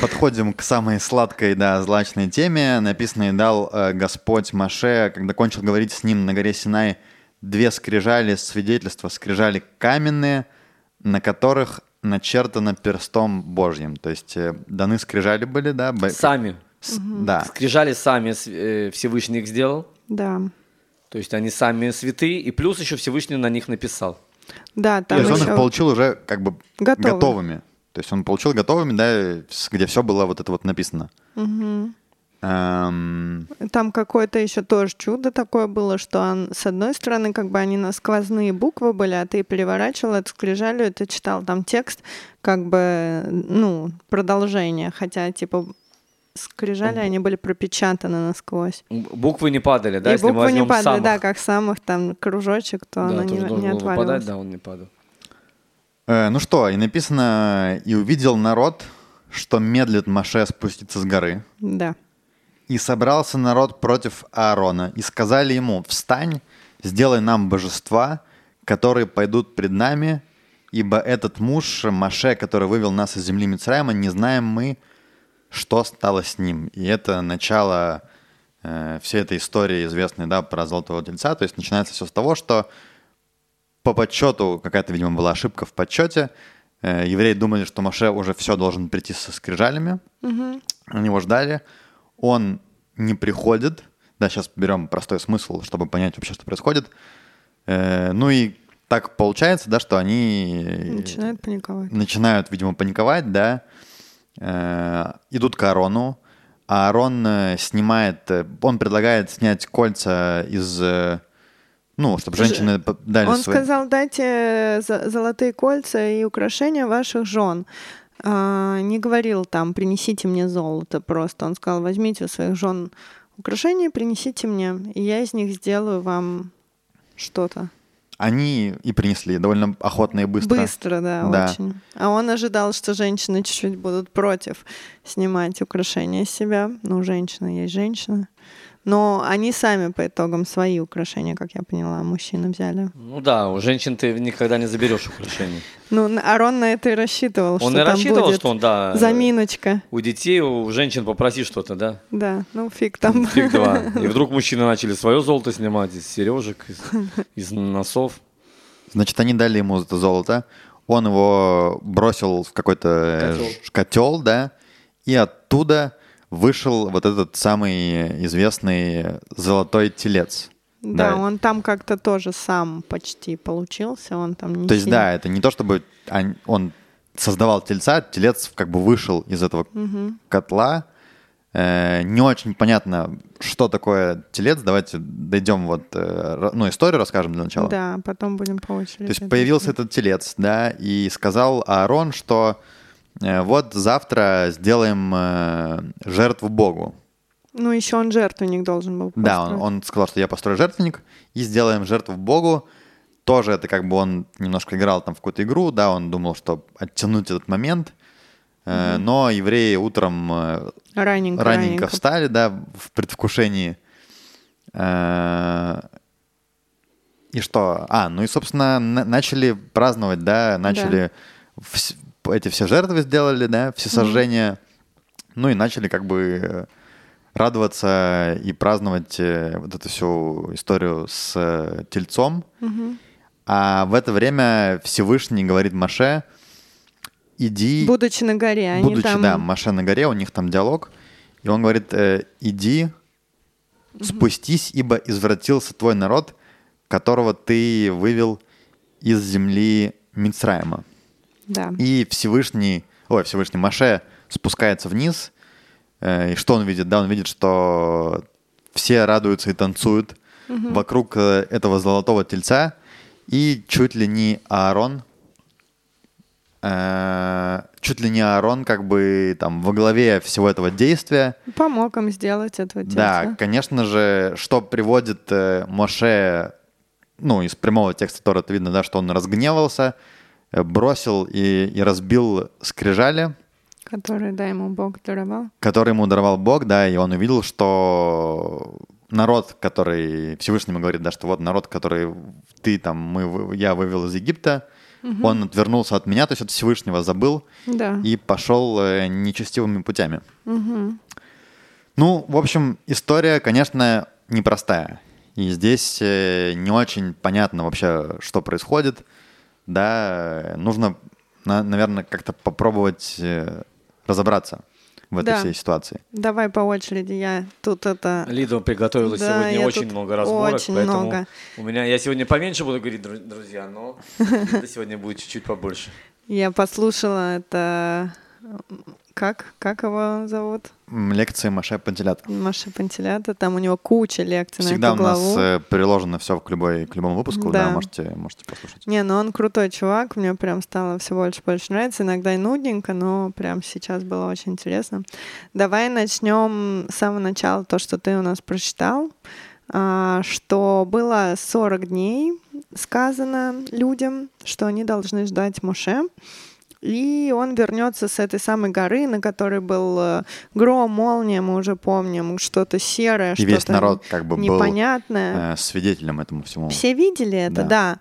Подходим к самой сладкой, да, злачной теме. Написано, и дал э, Господь Маше, когда кончил говорить с ним на горе Синай, две скрижали свидетельства, скрижали каменные, на которых начертано перстом Божьим. То есть э, даны скрижали были, да? б-
Сами.
с- Да.
Скрижали сами э, Всевышний их сделал.
Да.
То есть они сами святые, и плюс еще Всевышний на них написал.
Да,
То
там
есть он
еще...
их получил уже как бы
Готовы.
готовыми. То есть он получил готовыми, да, где все было вот это вот написано. Эм,
Там какое-то еще тоже чудо такое было, что он, с одной стороны, как бы они на сквозные буквы были, а ты переворачивал эту скрижалю, и ты читал там текст, как бы, ну, продолжение, хотя, типа, скрижали, они были пропечатаны насквозь.
Буквы не падали, да,
и
если мы
буквы не падали,
самых.
да, как самых там кружочек, то
Да,
она не, не отваливалась.
выпадать, да, он не падал.
э, ну что, и написано, и увидел народ, что медлит Маше спуститься с горы.
Да.
И собрался народ против Аарона, и сказали ему, встань, сделай нам божества, которые пойдут пред нами, ибо этот муж Маше, который вывел нас из земли Мицраима, не знаем мы, что стало с ним. И это начало э, всей этой истории, известной да, про Золотого Тельца. То есть начинается все с того, что по подсчету, какая-то, видимо, была ошибка в подсчете, э, евреи думали, что Маше уже все должен прийти со скрижалями. Они его ждали. Он не приходит. Да, сейчас берем простой смысл, чтобы понять вообще, что происходит. Э, ну и так получается, да, что они
Начинает паниковать.
начинают, видимо, паниковать, да, Э, идут к Аарону, а Аарон э, снимает, э, он предлагает снять кольца из, э, Ну, чтобы женщины дали
Он
свои...
сказал, дайте золотые кольца и украшения ваших жен. А, не говорил там, принесите мне золото просто. Он сказал, возьмите у своих жен украшения, принесите мне, и я из них сделаю вам что-то.
Они и принесли довольно охотно и быстро.
Быстро, да,
Да.
очень. А он ожидал, что женщины чуть-чуть будут против снимать украшения с себя. Ну, женщина есть женщина. Но они сами по итогам свои украшения, как я поняла, мужчины взяли.
Ну да, у женщин ты никогда не заберешь украшений.
Ну, Арон на это и рассчитывал,
Он
что
и
там
рассчитывал,
будет
что он, да,
заминочка.
у детей, у женщин попроси что-то, да?
Да, ну фиг там.
Фиг два. И вдруг мужчины начали свое золото снимать из сережек, из, из носов.
Значит, они дали ему это золото. Он его бросил в какой-то э,
Котел.
ж- котел, да, и оттуда вышел вот этот самый известный золотой телец.
Да,
Да.
он там как-то тоже сам почти получился, он там не
То есть,
сильно-
да, это не то, чтобы он- создавал тельца, телец как бы вышел из этого котла. Э, не очень понятно, что такое телец. Давайте дойдем вот, э, ну, историю расскажем для начала.
Да, потом будем по очереди.
То есть появился этот телец, да, и сказал Аарон, что вот завтра сделаем э, жертву Богу.
Ну, еще он жертвенник должен был
Да, он,
построить.
он сказал, что я построю жертвенник и сделаем жертву Богу. Тоже это как бы он немножко играл там в какую-то игру, да, он думал, что оттянуть этот момент. Э, Но евреи утром э,
Раненько,
раненько
раненько.
встали, да, в предвкушении. Э, И что? А, ну и, собственно, на- начали праздновать, да, начали вс- эти все жертвы сделали, да, все сожжения. Ну и начали как бы э, радоваться и праздновать э, вот эту всю историю с э, тельцом. А в это время Всевышний говорит Маше, иди...
Будучи на горе, они
Будучи,
там...
да, Маше на горе, у них там диалог, и он говорит, иди, спустись, ибо извратился твой народ, которого ты вывел из земли Мицраима.
Да.
И Всевышний, ой, Всевышний Маше спускается вниз, э, и что он видит? Да, он видит, что все радуются и танцуют вокруг э, этого золотого тельца, и чуть ли не Аарон, э, чуть ли не Аарон как бы там во главе всего этого действия,
Помог им сделать этого
да,
тельца.
конечно же, что приводит э, Моше, ну, из прямого текста Тора это видно, да, что он разгневался, бросил и, и разбил скрижали,
Который, да, ему Бог даровал.
которые ему даровал Бог, да, и он увидел, что народ, который Всевышний ему говорит, да, что вот народ, который ты там, мы, я вывел из Египта, он отвернулся от меня, то есть от Всевышнего забыл
Да.
и пошел э, нечестивыми путями. Ну, в общем, история, конечно, непростая. И здесь э, не очень понятно вообще, что происходит. Да, нужно, на- наверное, как-то попробовать э, разобраться в этой
Да.
всей ситуации.
Давай по очереди, я тут это...
Лида приготовила
Да,
сегодня очень много разборок,
очень
поэтому
много.
у меня я сегодня поменьше буду говорить, дру- друзья, но Лида сегодня будет чуть-чуть побольше.
Я послушала это... Как? Как его зовут?
Лекции Маше Пантелят.
Маша Пантелята. Там у него куча лекций
Всегда
на
у
эту
нас
главу.
э, приложено все к, любой, к любому выпуску, да,
Да.
можете, можете послушать.
Не, ну он крутой чувак, мне прям стало все больше и больше нравится. Иногда и нудненько, но прям сейчас было очень интересно. Давай начнем с самого начала, то, что ты у нас прочитал, а, что было 40 дней сказано людям, что они должны ждать Моше. И он вернется с этой самой горы, на которой был э, гром, молния, мы уже помним, что-то серое,
И весь
что-то
народ как бы был
непонятное.
э, свидетелем этому всему.
Все видели это,
Да.
да.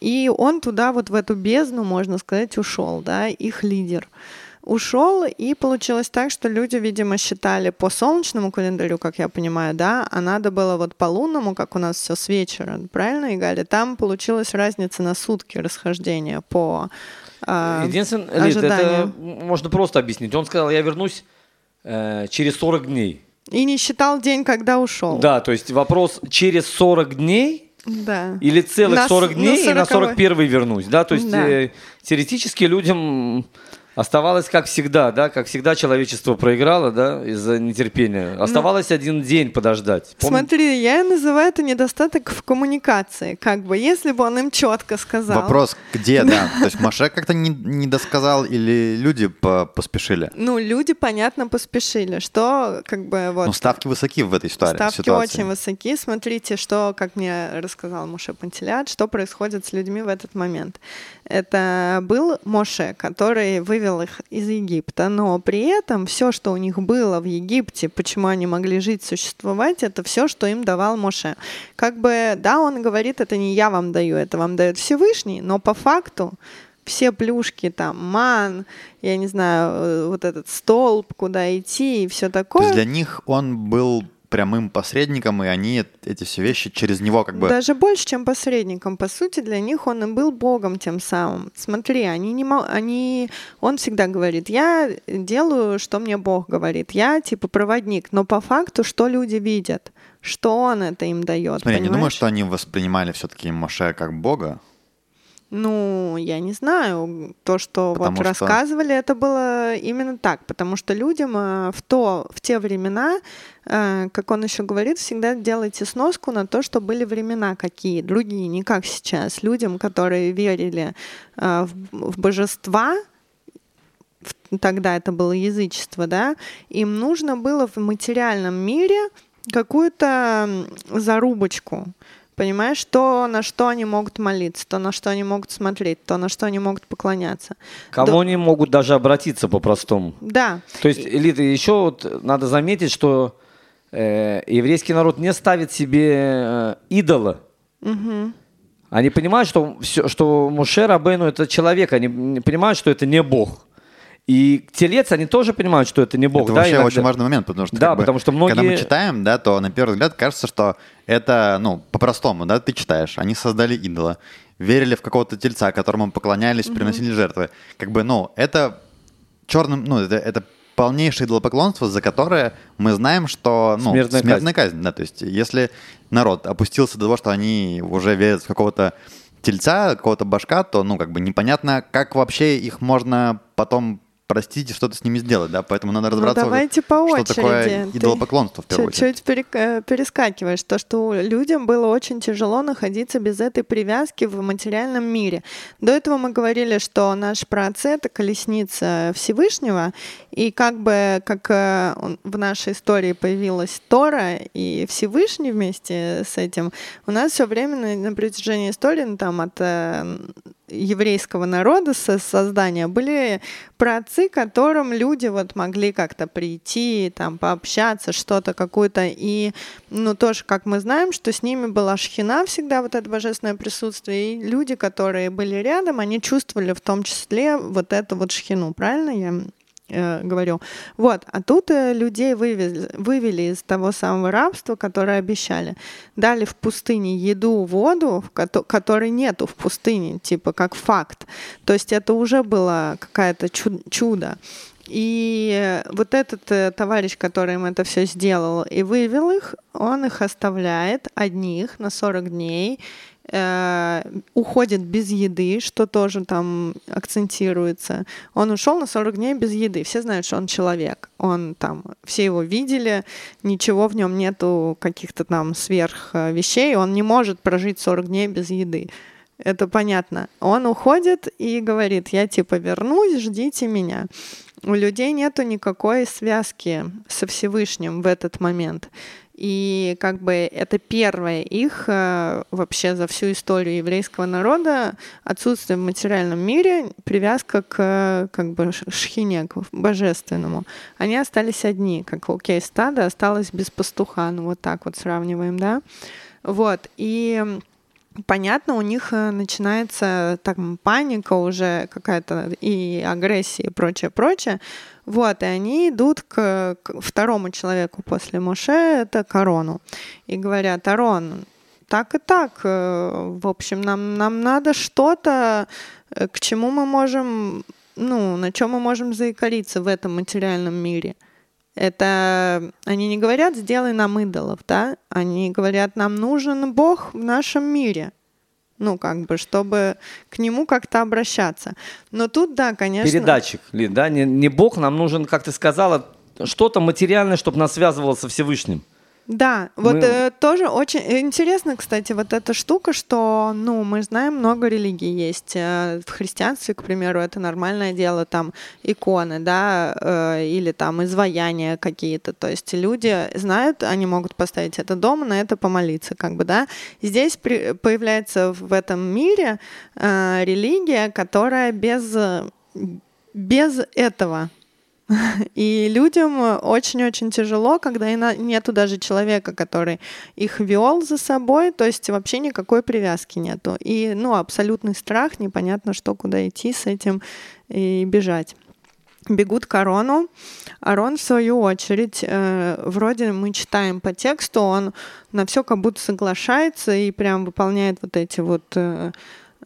И он туда, вот в эту бездну, можно сказать, ушел, да, их лидер. Ушел, и получилось так, что люди, видимо, считали по солнечному календарю, как я понимаю, да, а надо было вот по лунному, как у нас все с вечера, правильно, Игаля? Там получилась разница на сутки расхождения по а,
Единственное, Лид, это можно просто объяснить. Он сказал, я вернусь э, через 40 дней.
И не считал день, когда ушел.
Да, то есть вопрос через 40 дней
Да.
или целых
На с-
40
на
дней и на
40-й.
41 вернусь, да, то есть
Да.
э, теоретически людям Оставалось, как всегда, да, как всегда человечество проиграло, да, из-за нетерпения. Оставалось один день подождать. Помните?
Смотри, я называю это недостаток в коммуникации. Как бы, если бы он им четко сказал.
Вопрос, где, да? То есть Маше как-то не, не досказал или люди по- поспешили?
Ну, люди, понятно, поспешили, что как бы вот...
Ну, ставки высоки в этой истории,
Ставки
ситуации.
очень высоки. Смотрите, что, как мне рассказал Моше Пантелят, что происходит с людьми в этот момент. Это был Моше, который вывел их из Египта, но при этом все, что у них было в Египте, почему они могли жить, существовать, это все, что им давал Моше. Как бы, да, он говорит, это не я вам даю, это вам дает Всевышний, но по факту все плюшки, там, ман, я не знаю, э, вот этот столб, куда идти и все
То
такое.
есть для них он был прямым посредником, и они эт- эти все вещи через него как бы...
Даже больше, чем посредником. По сути, для них он и был Богом тем самым. Смотри, они не мо- они, он всегда говорит, я делаю, что мне Бог говорит, я типа проводник. Но по факту, что люди видят, что он это им дает.
Смотри, я не думаю,
понимаешь?
что они воспринимали все-таки Моше как бога.
Ну, я не знаю. То, что
Потому
вот
что-
рассказывали, это было именно так. Потому что людям э, в, то, в те времена, э, как он еще говорит, всегда делайте сноску на то, что были времена какие, другие, не как сейчас. Людям, которые верили э, в, в божества, тогда это было язычество, да, им нужно было в материальном мире какую-то зарубочку. Понимаешь, то, на что они могут молиться, то, на что они могут смотреть, то, на что они могут поклоняться.
Кому они могут даже обратиться по-простому.
Да,
То есть, Элита, еще вот надо заметить, что э, еврейский народ не ставит себе э, идола. Они понимают, что, все, что Муше Рабейну это человек, они понимают, что это не Бог. И телец, они тоже понимают, что это не Бог.
это
да,
вообще
иногда.
очень важный момент, потому что,
Да,
как бы,
потому что
когда мы
многие-
читаем, да, то на первый взгляд кажется, что это, ну, по-простому, да, ты читаешь, они создали идола, верили в какого-то тельца, которому поклонялись, приносили жертвы. Как бы, ну, это черным, ну, это, это полнейшее идолопоклонство, за которое мы знаем, что, ну,
Смертная
смертная казнь. да, то есть если народ опустился до того, что они уже верят в какого-то тельца, какого-то башка, то, ну, как бы непонятно, как вообще их можно потом простить и что-то с ними сделать, да, поэтому надо разобраться,
Ну, давайте по
что
очереди.
такое
Ты
идолопоклонство в первую очередь.
Чуть-чуть перек- э, перескакиваешь. То, что людям было очень тяжело находиться без этой привязки в материальном мире. До этого мы говорили, что наш праотец — это колесница Всевышнего, и как бы как э, в нашей истории появилась Тора и Всевышний вместе с этим, у нас все время на, на протяжении истории, ну, там, от э, еврейского народа со создания были праотцы, которым люди вот могли как-то прийти, там, пообщаться, что-то какое-то. И, ну, тоже, как мы знаем, что с ними была шхина всегда, вот это божественное присутствие. И люди, которые были рядом, они чувствовали в том числе вот эту вот шхину. Правильно я э, говорю. Вот, а тут э, людей вывезли, вывели из того самого рабства, которое обещали. Дали в пустыне еду, воду, кото- которой нету в пустыне, типа как факт. То есть это уже было какое-то чу- чудо. И э, вот этот товарищ, который им это все сделал и вывел их, он их оставляет одних на 40 дней, уходит без еды, что тоже там акцентируется. Он ушел на 40 дней без еды. Все знают, что он человек. Он там, все его видели, ничего в нем нету каких-то там сверх э, вещей. Он не может прожить 40 дней без еды. Это понятно. Он уходит и говорит, я типа вернусь, ждите меня. У людей нету никакой связки со Всевышним в этот момент. И как бы это первое их э, вообще за всю историю еврейского народа отсутствие в материальном мире, привязка к как бы шхине, к божественному. Они остались одни, как окей, стадо осталось без пастуха, ну вот так вот сравниваем, да. Вот, и понятно, у них э, начинается там паника уже какая-то и агрессия и прочее, прочее. Вот, и они идут к, к второму человеку после Моше, это Корону, и говорят, Арон, так и так, э, в общем, нам, нам надо что-то, э, к чему мы можем, ну, на чем мы можем заикариться в этом материальном мире. Это они не говорят, сделай нам идолов, да? Они говорят, нам нужен Бог в нашем мире. Ну, как бы, чтобы к нему как-то обращаться. Но тут, да, конечно...
Передатчик, Лид, да? Не, не Бог, нам нужен, как ты сказала, что-то материальное, чтобы нас связывало со Всевышним.
Да, вот мы... э, тоже очень интересно, кстати, вот эта штука, что, ну, мы знаем, много религий есть. Э, в христианстве, к примеру, это нормальное дело, там, иконы, да, э, или там изваяния какие-то. То есть люди знают, они могут поставить это дома, на это помолиться, как бы, да. Здесь при, появляется в этом мире э, религия, которая без, без этого и людям очень-очень тяжело, когда нету даже человека, который их вел за собой, то есть вообще никакой привязки нету. И, ну, абсолютный страх, непонятно, что, куда идти с этим и бежать бегут к Арону. Арон, в свою очередь, э, вроде мы читаем по тексту, он на все как будто соглашается и прям выполняет вот эти вот э,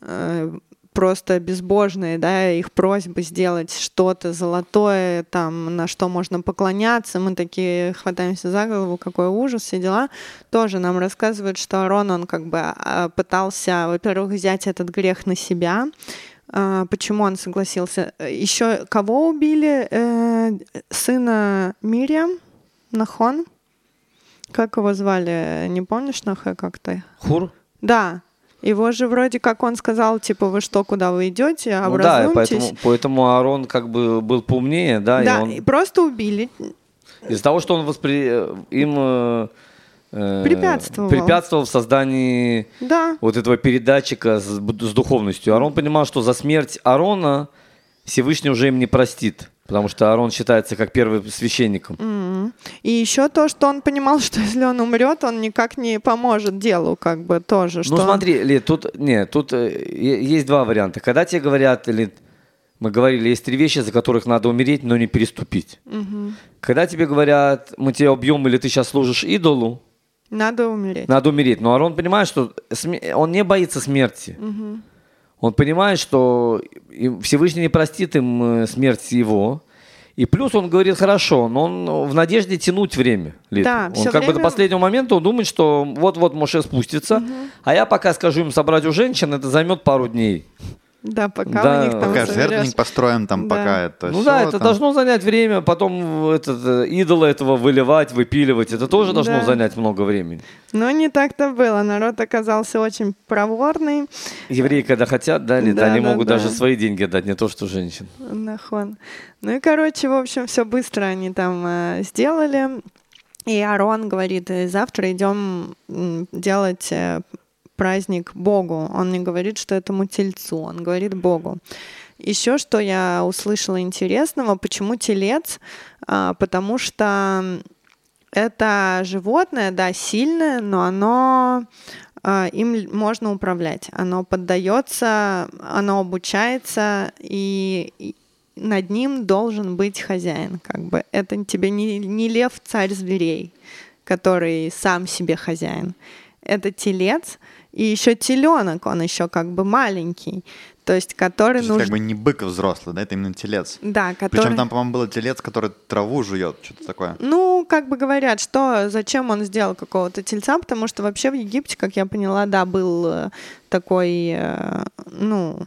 э, просто безбожные, да, их просьбы сделать что-то золотое, там, на что можно поклоняться, мы такие хватаемся за голову, какой ужас, все дела, тоже нам рассказывают, что Арон, он как бы а, пытался, во-первых, взять этот грех на себя, а, почему он согласился. Еще кого убили? Э, сына Мириам, Нахон? Как его звали? Не помнишь Нахэ как-то?
Хур?
Да, его же вроде как он сказал, типа, вы что, куда вы идете,
образуйтесь. Ну да, поэтому, поэтому Арон как бы был поумнее, да?
Да,
и он...
и просто убили.
Из-за того, что он воспри... им э,
э препятствовал.
препятствовал в создании
да.
вот этого передатчика с, с духовностью. Арон понимал, что за смерть Арона Всевышний уже им не простит. Потому что Аарон считается как первым священником.
Mm-hmm. И еще то, что он понимал, что если он умрет, он никак не поможет делу, как бы тоже.
Ну
что
смотри, Ли, тут, нет, тут э, есть два варианта. Когда тебе говорят, или мы говорили, есть три вещи, за которых надо умереть, но не переступить.
Mm-hmm.
Когда тебе говорят, мы тебя убьем, или ты сейчас служишь идолу,
надо умереть.
Надо умереть. Но Арон понимает, что он не боится смерти.
Mm-hmm.
Он понимает, что Всевышний не простит им э, смерть его. И плюс он говорит хорошо, но он в надежде тянуть время. Лид.
Да,
он как
время...
бы до последнего момента он думает, что вот-вот Моше спустится, угу. а я пока скажу им собрать у женщин, это займет пару дней.
Да, пока да. у них там
Пока жертвенник построим, там
да.
пока это
Ну
все,
да, это
там...
должно занять время, потом этот, э, идола этого выливать, выпиливать, это тоже должно
да.
занять много времени.
Но не так-то было, народ оказался очень проворный.
Евреи, когда хотят, да, да они да, могут
да.
даже свои деньги дать, не то что женщин.
Нахон. Ну и, короче, в общем, все быстро они там э, сделали. И Арон говорит, завтра идем делать э, праздник Богу. Он не говорит, что этому тельцу, он говорит Богу. Еще что я услышала интересного, почему телец? А, потому что это животное, да, сильное, но оно а, им можно управлять. Оно поддается, оно обучается, и, над ним должен быть хозяин. Как бы это тебе не, не лев царь зверей, который сам себе хозяин. Это телец, и еще теленок, он еще как бы маленький. То есть, который
То есть,
нужен...
как бы не бык взрослый, да, это именно телец.
Да, который...
Причем там, по-моему, был телец, который траву жует, что-то такое.
Ну, как бы говорят, что зачем он сделал какого-то тельца, потому что вообще в Египте, как я поняла, да, был э, такой, э, ну,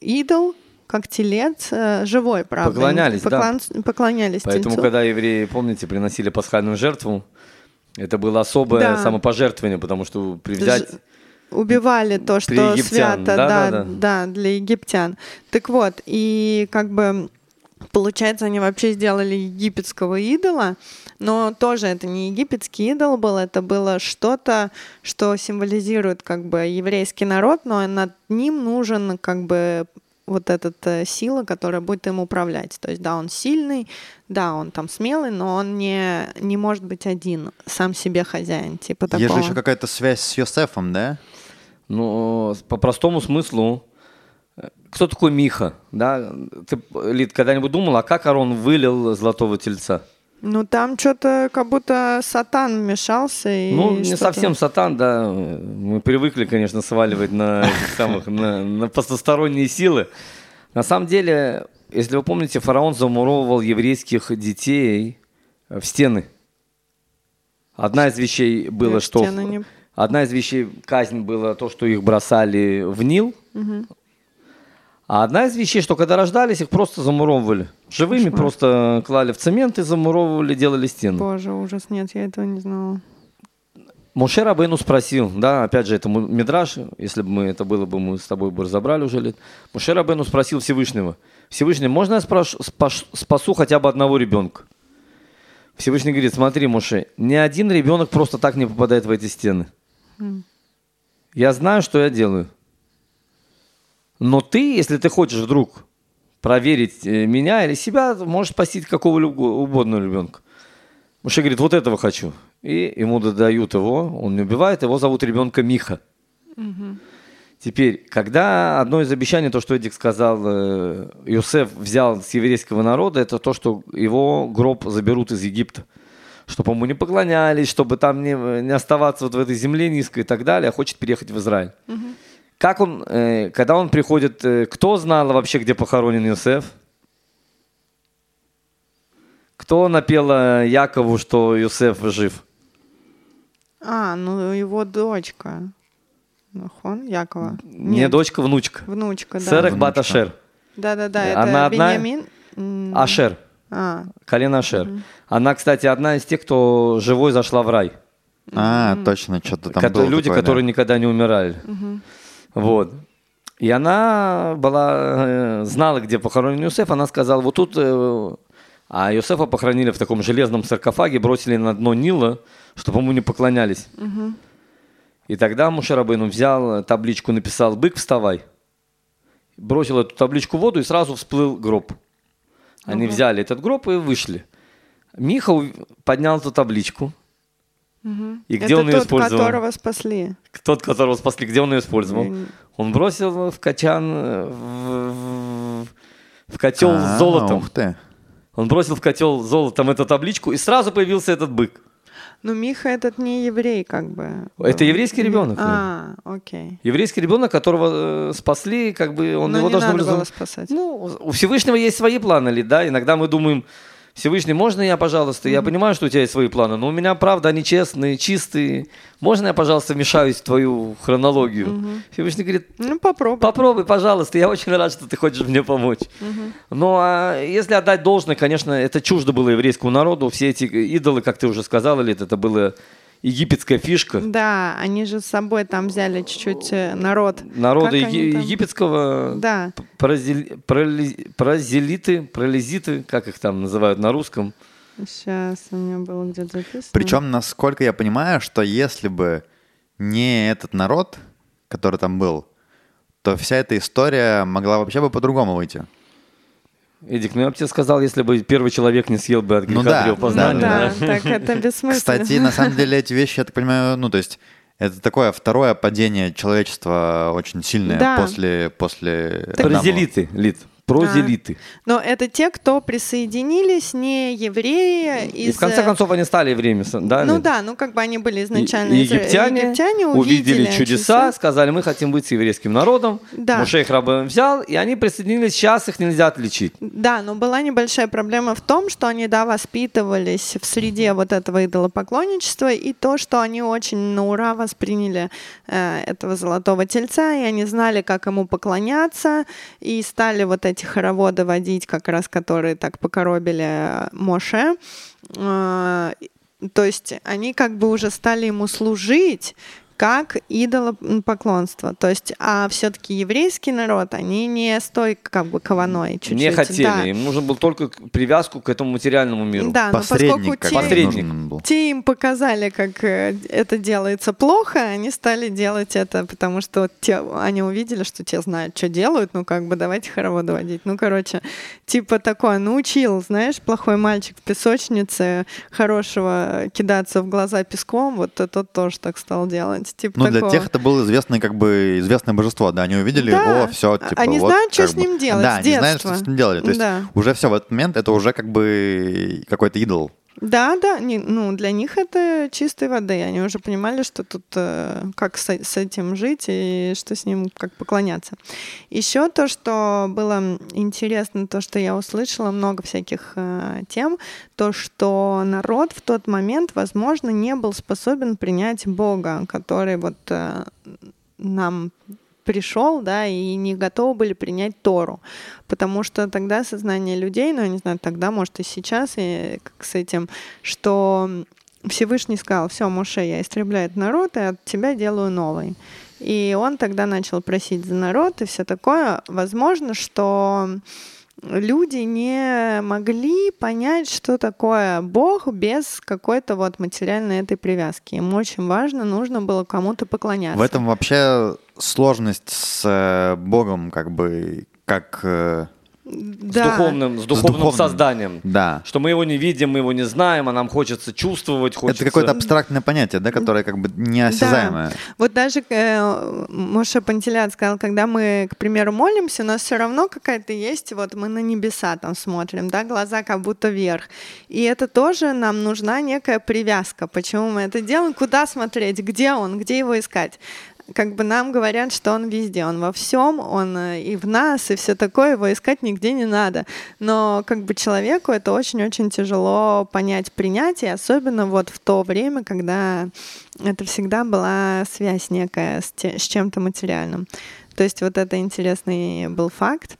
идол, как телец, э, живой, правда.
Поклонялись, Поклон...
да. Поклонялись
Поэтому,
тельцу.
когда евреи, помните, приносили пасхальную жертву, это было особое
Да.
самопожертвование, потому что привзять...
Ж- убивали то, что
египтян,
свято,
да,
да,
да,
да,
да.
для египтян. Так вот, и как бы получается, они вообще сделали египетского идола, но тоже это не египетский идол был, это было что-то, что символизирует как бы еврейский народ, но над ним нужен как бы вот эта сила, которая будет им управлять. То есть, да, он сильный, да, он там смелый, но он не, не может быть один, сам себе хозяин, типа такого.
Есть же еще какая-то связь с Йосефом, да?
Ну, по простому смыслу, э, кто такой Миха? Да? Ты, Лид, когда-нибудь думал, а как Арон вылил золотого тельца?
Ну, там что-то как будто сатан вмешался. И
Ну, не совсем сатан, да. Мы привыкли, конечно, сваливать на самых, на, на постосторонние силы. На самом деле, если вы помните, фараон замуровывал еврейских детей в стены. Одна из вещей было, что
стены не-
Одна из вещей казнь была то, что их бросали в Нил. А одна из вещей, что когда рождались, их просто замуровывали. Живыми
Кошмар.
просто клали в цемент и замуровывали, делали стену.
Боже, ужас, нет, я этого не знала.
Моше Рабейну спросил, да, опять же, это Мидраш, если бы мы, это было бы, мы с тобой бы разобрали уже лет. Моше Рабейну спросил Всевышнего, Всевышний, можно я спрошу- спаш- спасу хотя бы одного ребенка? Всевышний говорит, смотри, Моше, ни один ребенок просто так не попадает в эти стены. Я знаю, что я делаю. Но ты, если ты хочешь вдруг проверить э, меня или себя, можешь спасти какого угодно ребенка. Муше говорит, вот этого хочу. И ему дают его, он не убивает, его зовут ребенка Миха. Теперь, когда одно из обещаний, то, что Эдик сказал, э, Юсеф взял с еврейского народа, это то, что его гроб заберут из Египта. Чтобы ему не поклонялись, чтобы там не, не оставаться вот в этой земле низкой и так далее, а хочет переехать в Израиль. Как он, э, когда он приходит, э, кто знал вообще, где похоронен Юсеф? Кто напел э, Якову, что Юсеф жив?
А, ну его дочка. Нахон Якова.
Не
Нет,
дочка, внучка.
внучка, да.
Серех бат
Внучка.
Ашер.
Да-да-да, это
Она одна?
Беньямин.
Ашер.
А,
Колено Ашер. Она, кстати, одна из тех, кто живой зашла в рай.
А, точно, что-то там
Кото-
было
люди,
такое, да.
которые никогда не умирали. Вот. И она была, э, знала, где похоронен Юсеф. Она сказала, вот тут... э, А Юсефа похоронили в таком железном саркофаге, бросили на дно Нила, чтобы ему не поклонялись. И тогда Мушарабейну взял э, табличку, написал «Бык, вставай». Бросил эту табличку в воду и сразу всплыл гроб. Они взяли этот гроб и вышли. Миха поднял эту табличку. И где
это
он ее
тот,
использовал?
которого спасли.
Тот, которого спасли, где он ее использовал? Он бросил в качан, э, в, в- в котел
А,
с золотом.
Ух ты.
Он бросил в котел золотом эту табличку, и сразу появился этот бык.
Ну, Миха этот не еврей, как бы.
Это еврейский ребенок.
А, окей.
Еврейский ребенок, которого э, спасли, как бы он
Но
его
не надо
были...
было спасать.
Ну, у Всевышнего есть свои планы, ли, да? Иногда мы думаем, Всевышний, можно я, пожалуйста? Я понимаю, что у тебя есть свои планы, но у меня, правда, они честные, чистые. Можно я, пожалуйста, вмешаюсь в твою хронологию? Всевышний говорит,
Ну, попробуй.
Попробуй, пожалуйста, я очень рад, что ты хочешь мне помочь. Ну, а если отдать должное, конечно, это чуждо было еврейскому народу. Все эти идолы, как ты уже сказала, Лид, это была египетская фишка.
Да, они же с собой там взяли чуть-чуть э, народ.
Народа
они
еги-
там?
египетского
Да.
празели- пролез- прозелиты, пролезиты, как их там называют на русском.
Сейчас у меня было где-то записано.
Причем, насколько я понимаю, что если бы не этот народ, который там был, то вся эта история могла вообще бы по-другому выйти.
Эдик, ну я бы тебе сказал, если бы первый человек не съел бы от греха
Ну да,
древа
Ну
познания,
да,
да.
так это бессмысленно.
Кстати, на самом деле эти вещи, я так понимаю, ну то есть это такое второе падение человечества очень сильное
Да.
после после Адама.
Прозелиты, Лид, прозелиты.
Но это те, кто присоединились, не евреи.
И
из,
в конце
э,
концов они стали евреями, да?
Ну да, ну как бы они были изначально
И-
из-
египтяне,
египтяне
увидели,
увидели
чудеса, сказали, мы хотим быть еврейским народом.
Да.
Муше их рабы взял, и они присоединились. Сейчас их нельзя отличить.
Да, но была небольшая проблема в том, что они, да, воспитывались в среде вот этого идолопоклонничества, и то, что они очень на ура восприняли э, этого золотого тельца, и они знали, как ему поклоняться, и стали вот эти хороводы водить, как раз которые так покоробили э, Моше. Э, то есть они как бы уже стали ему служить, как идолопоклонство. То есть, а все-таки еврейский народ, они не с той как бы кованой чуть-чуть.
Не хотели.
да.
Им нужен был только привязку к этому материальному миру.
Да, но
Посредник,
поскольку
как
те,
Посредник.
те им показали, как э, это делается плохо, они стали делать это, потому что те, они увидели, что те знают, что делают, ну как бы давайте хороводы водить. Ну, короче, типа такое, научил, знаешь, плохой мальчик в песочнице хорошего кидаться в глаза песком, вот тот тоже так стал делать. Типа
Ну, для
такого.
тех это было известное, как бы, известное божество, да, они увидели,
Да.
о, все, типа,
Они
вот,
знают, что с ним делать
Да, они знают, что с ним делали. То есть
Да.
уже все в этот момент, это уже как бы какой-то идол.
Да, да, не, ну для них это чистой воды. Они уже понимали, что тут э, как с, с этим жить и что с ним как поклоняться. Еще то, что было интересно, то, что я услышала много всяких э, тем, то, что народ в тот момент, возможно, не был способен принять Бога, который вот э, нам пришел, да, и не готовы были принять Тору. Потому что тогда сознание людей, ну, я не знаю, тогда, может, и сейчас, и как с этим, что Всевышний сказал, все, Моше, я истребляю народ, и от тебя делаю новый. И он тогда начал просить за народ и все такое. Возможно, что люди не могли понять, что такое Бог без какой-то вот материальной этой привязки. Им очень важно, нужно было кому-то поклоняться.
В этом вообще сложность с э, Богом, как бы, как э,
да.
С духовным, с духовным,
духовным.
созданием.
Да.
Что мы его не видим, мы его не знаем, а нам хочется чувствовать, хочется...
Это какое-то абстрактное понятие, да, которое как бы неосязаемое.
Да. Вот даже э, Моша Пантелят сказал, когда мы, к примеру, молимся, у нас все равно какая-то есть, вот мы на небеса там смотрим, да, глаза как будто вверх. И это тоже нам нужна некая привязка. Почему мы это делаем? Куда смотреть? Где он? Где его искать? Как бы нам говорят, что он везде, он во всем, он э, и в нас, и все такое, его искать нигде не надо. Но как бы человеку это очень-очень тяжело понять, принять, и особенно вот в то время, когда это всегда была связь некая с, те, с чем-то материальным. То есть вот это интересный был факт.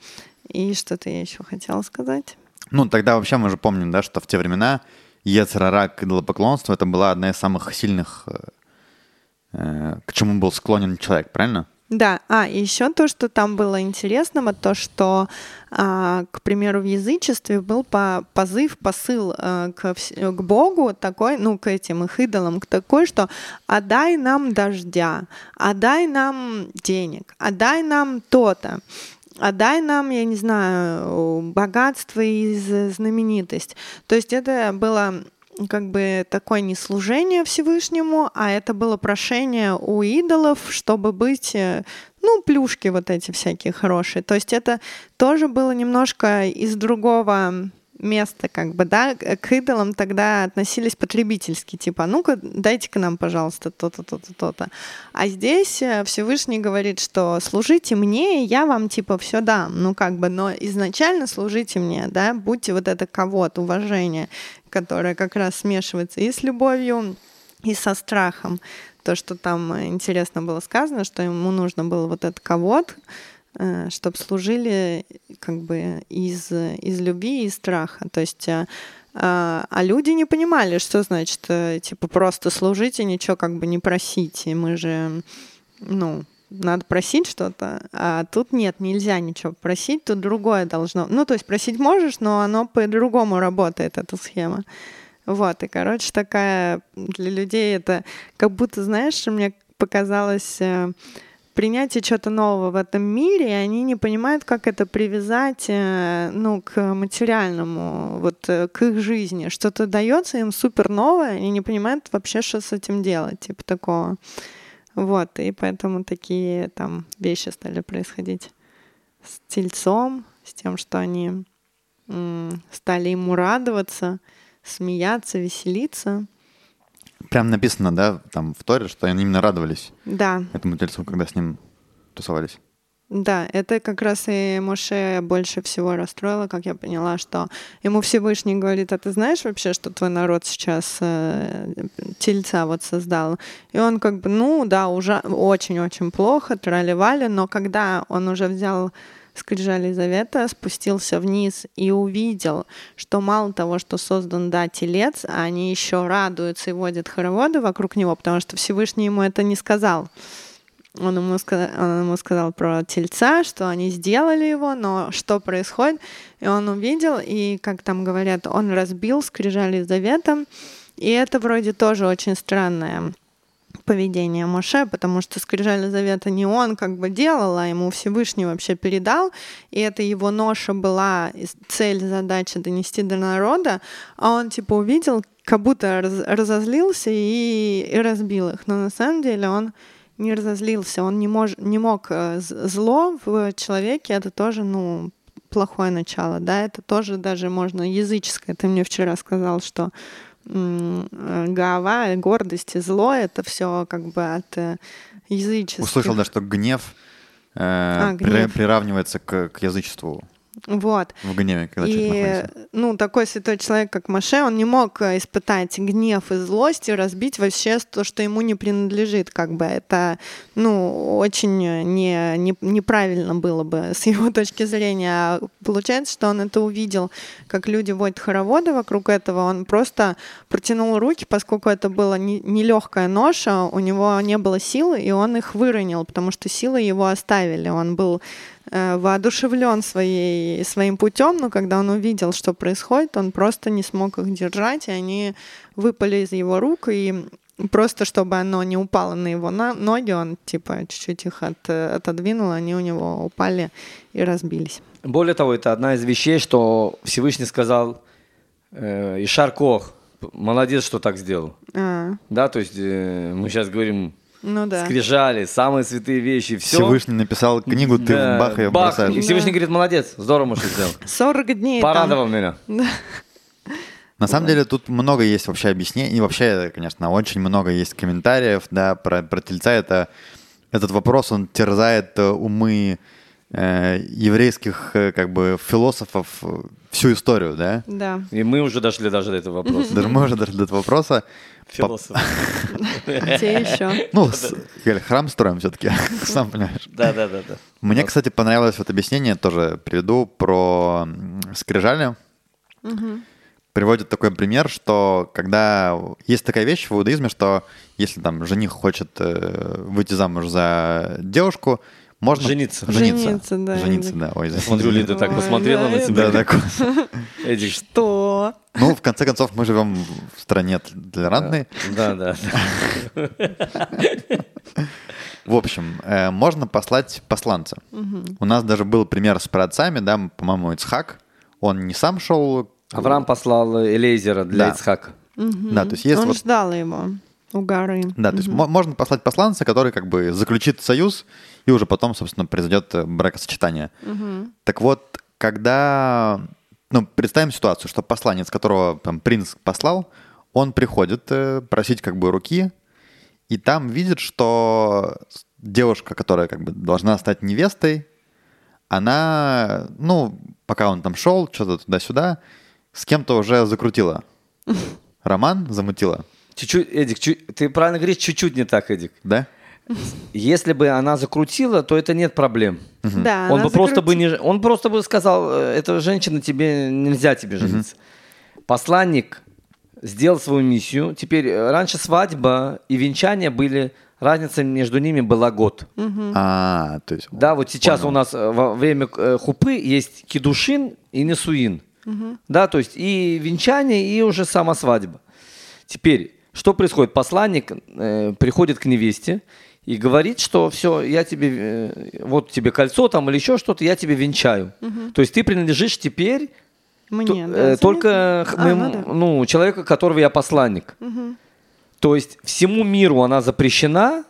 И что-то я еще хотела сказать.
Ну, тогда вообще мы же помним, да, что в те времена Ецерара, идолопоклонство, это была одна из самых сильных Э, к чему был склонен человек, правильно?
Да, а еще то, что там было интересного, то, что, а, к примеру, в язычестве был по, позыв, посыл а, к, к Богу такой, ну, к этим их идолам, к такой, что «отдай нам дождя, отдай нам денег, отдай нам то-то» отдай нам, я не знаю, богатство и знаменитость. То есть это было как бы такое не служение Всевышнему, а это было прошение у идолов, чтобы быть, э, ну, плюшки вот эти всякие хорошие. То есть это тоже было немножко из другого места, как бы, да, к идолам тогда относились потребительски, типа, ну-ка, дайте-ка нам, пожалуйста, то-то, то-то, то-то. А здесь э, Всевышний говорит, что служите мне, и я вам, типа, все дам. Ну, как бы, но изначально служите мне, да, будьте вот это кого-то, уважение, которое как раз смешивается и с любовью, и со страхом. То, что там интересно было сказано, что ему нужно было вот это кого-то, Э, чтобы служили как бы из, из любви и страха. То есть а, а люди не понимали, что значит, э, типа, просто служить и ничего как бы не просить. И мы же, ну, надо просить что-то, а тут нет, нельзя ничего просить, тут другое должно. Ну, то есть просить можешь, но оно по-другому работает, эта схема. Вот, и, короче, такая для людей это как будто, знаешь, мне показалось принятие чего-то нового в этом мире, и они не понимают, как это привязать э, ну, к материальному, вот э, к их жизни. Что-то дается им супер новое, они не понимают вообще, что с этим делать, типа такого. Вот, и поэтому такие там вещи стали происходить с тельцом, с тем, что они стали ему радоваться, смеяться, веселиться.
Прям написано, да, там в Торе, что они именно радовались
да.
этому тельцу, когда с ним тусовались.
Да, это как раз и Моше больше всего расстроило, как я поняла, что ему Всевышний говорит, а ты знаешь вообще, что твой народ сейчас э, тельца вот создал? И он как бы, ну да, уже очень-очень плохо, тролливали, но когда он уже взял скрижали завета, спустился вниз и увидел, что мало того, что создан, да, телец, они еще радуются и водят хороводы вокруг него, потому что Всевышний ему это не сказал. Он ему, сказал, он ему сказал про тельца, что они сделали его, но что происходит? И он увидел, и, как там говорят, он разбил скрижали завета, и это вроде тоже очень странное поведение Моше, потому что скрижали завета не он как бы делал, а ему Всевышний вообще передал, и это его ноша была цель, задача донести до народа, а он типа увидел, как будто раз, разозлился и, и разбил их, но на самом деле он не разозлился, он не, мож, не мог э, зло в человеке, это тоже, ну, плохое начало, да, это тоже даже можно языческое. Ты мне вчера сказал, что гава, гордость и зло, это все как бы от э, языческих.
Услышал, да, что гнев, э,
А, гнев.
приравнивается к, к язычеству
Вот.
в гневе, когда человек
И,
находится.
ну, такой святой человек, как Маше, он не мог э, испытать гнев и злость и разбить вообще то, что ему не принадлежит. Как бы это, ну, очень не, не, неправильно было бы с его точки зрения. А получается, что он это увидел, как люди водят хороводы вокруг этого. Он просто протянул руки, поскольку это была не- нелегкая ноша, у него не было силы, и он их выронил, потому что силы его оставили. Он был э, воодушевлен своей, своим путем, но когда он увидел, что происходит, он просто не смог их держать, и они выпали из его рук, и просто чтобы оно не упало на его ноги, он типа чуть-чуть их от- отодвинул, они у него упали и разбились.
Более того, это одна из вещей, что Всевышний сказал э, Ишар Кох, молодец, что так сделал.
А,
Да, то есть э, мы сейчас говорим
ну да.
скрижали, самые святые вещи, все.
Всевышний написал книгу, ты бах ее
бах,
бросаешь.
И Всевышний
Да.
говорит, молодец, здорово, муж сделал.
40 дней там.
Порадовал меня.
На самом деле тут много есть вообще объяснений, и вообще, конечно, очень много есть комментариев, да, про, про тельца. Это, этот вопрос, он терзает э, умы еврейских, э, как бы, философов э, всю историю, да.
Да.
И мы уже дошли даже до этого вопроса.
Даже мы уже дошли до этого вопроса.
Философ.
Те еще.
Ну, храм строим все-таки, сам понимаешь.
Да, да, да, да.
Мне, кстати, понравилось вот объяснение, тоже приведу, про скрижали. Приводит такой пример, что когда есть такая вещь в иудаизме, что если там жених хочет э, выйти замуж за девушку, можно...
Жениться.
Жениться,
Жениться, да.
Жениться, да. Ой.
Смотрю, Лида так
Ой,
посмотрела на тебя.
Да, так.
Эдик,
Что?
Ну, в конце концов, мы живем в стране толерантной.
Да, да.
В общем, э, можно послать посланца. У нас даже был пример с праотцами, да, по-моему, Ицхак. Он не сам шел...
Авраам послал Элейзера для. Ицхака.
Да, то есть есть
Он ждал его у горы.
Да, то есть мо- можно послать посланца, который как бы заключит союз, и уже потом, собственно, произойдет э, бракосочетание. Так вот, когда... Ну, представим ситуацию, что посланец, которого там, принц послал, он приходит э, просить как бы руки, и там видит, что девушка, которая как бы должна стать невестой, она, ну, пока он там шел, что-то туда-сюда, с кем-то уже закрутила. Роман замутила,
Чуть-чуть, Эдик, чуть- ты правильно говоришь, чуть-чуть не так, Эдик.
да?
Если бы она закрутила, то это нет проблем.
Да,
Он бы просто бы не, он просто бы сказал, э, эта женщина тебе нельзя тебе жениться. Посланник сделал свою миссию. Теперь э, раньше свадьба и венчание были разница между ними была год.
А, то есть...
Да, вот сейчас
Понял.
у нас э, во время хупы есть кедушин и несуин. Да, то есть и венчание, и уже сама свадьба. Теперь, что происходит? Посланник э, приходит к невесте и говорит, что все, я тебе, э, вот тебе кольцо там или еще что-то, я тебе венчаю. То есть ты принадлежишь теперь
Мне,
то-
да,
э, только
А,
моему-
ну да.
ну, человека, которого я посланник. То есть всему миру она запрещена,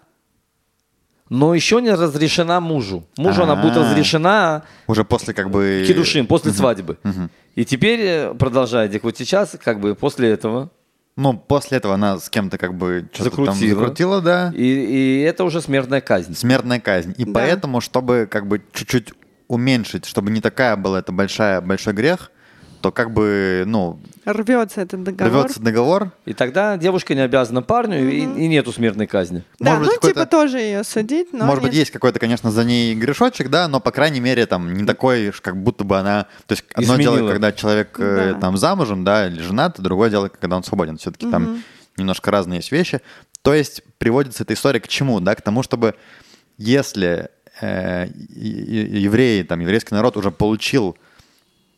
но еще не разрешена мужу. Мужу она будет
А.
разрешена
Уже после как бы...
кедушин после свадьбы. И теперь, э, продолжая, вот сейчас, как бы после этого,
Ну, после этого она с кем-то как бы что-то там
Закрутила.
закрутила, да.
и, и это уже смертная казнь.
Смертная казнь. И
Да.
поэтому, чтобы как бы чуть-чуть уменьшить, чтобы не такая была это большая, большой грех, то как бы, ну,
Рвется этот договор.
рвется договор.
И тогда девушка не обязана парню, и, и нету смертной казни.
Да,
Может быть,
ну
какой-то-
типа тоже ее судить, но
Может быть,
нет.
есть какой-то, конечно, за ней грешочек, да, но, по крайней мере, там, не такой, как будто бы она... То есть, одно
Изменила.
дело, когда человек э,
Да.
там замужем, да, или женат, а другое дело, когда он свободен. Все-таки там немножко разные есть вещи. То есть, приводится эта история к чему, да, к тому, чтобы если э, евреи, там, еврейский народ уже получил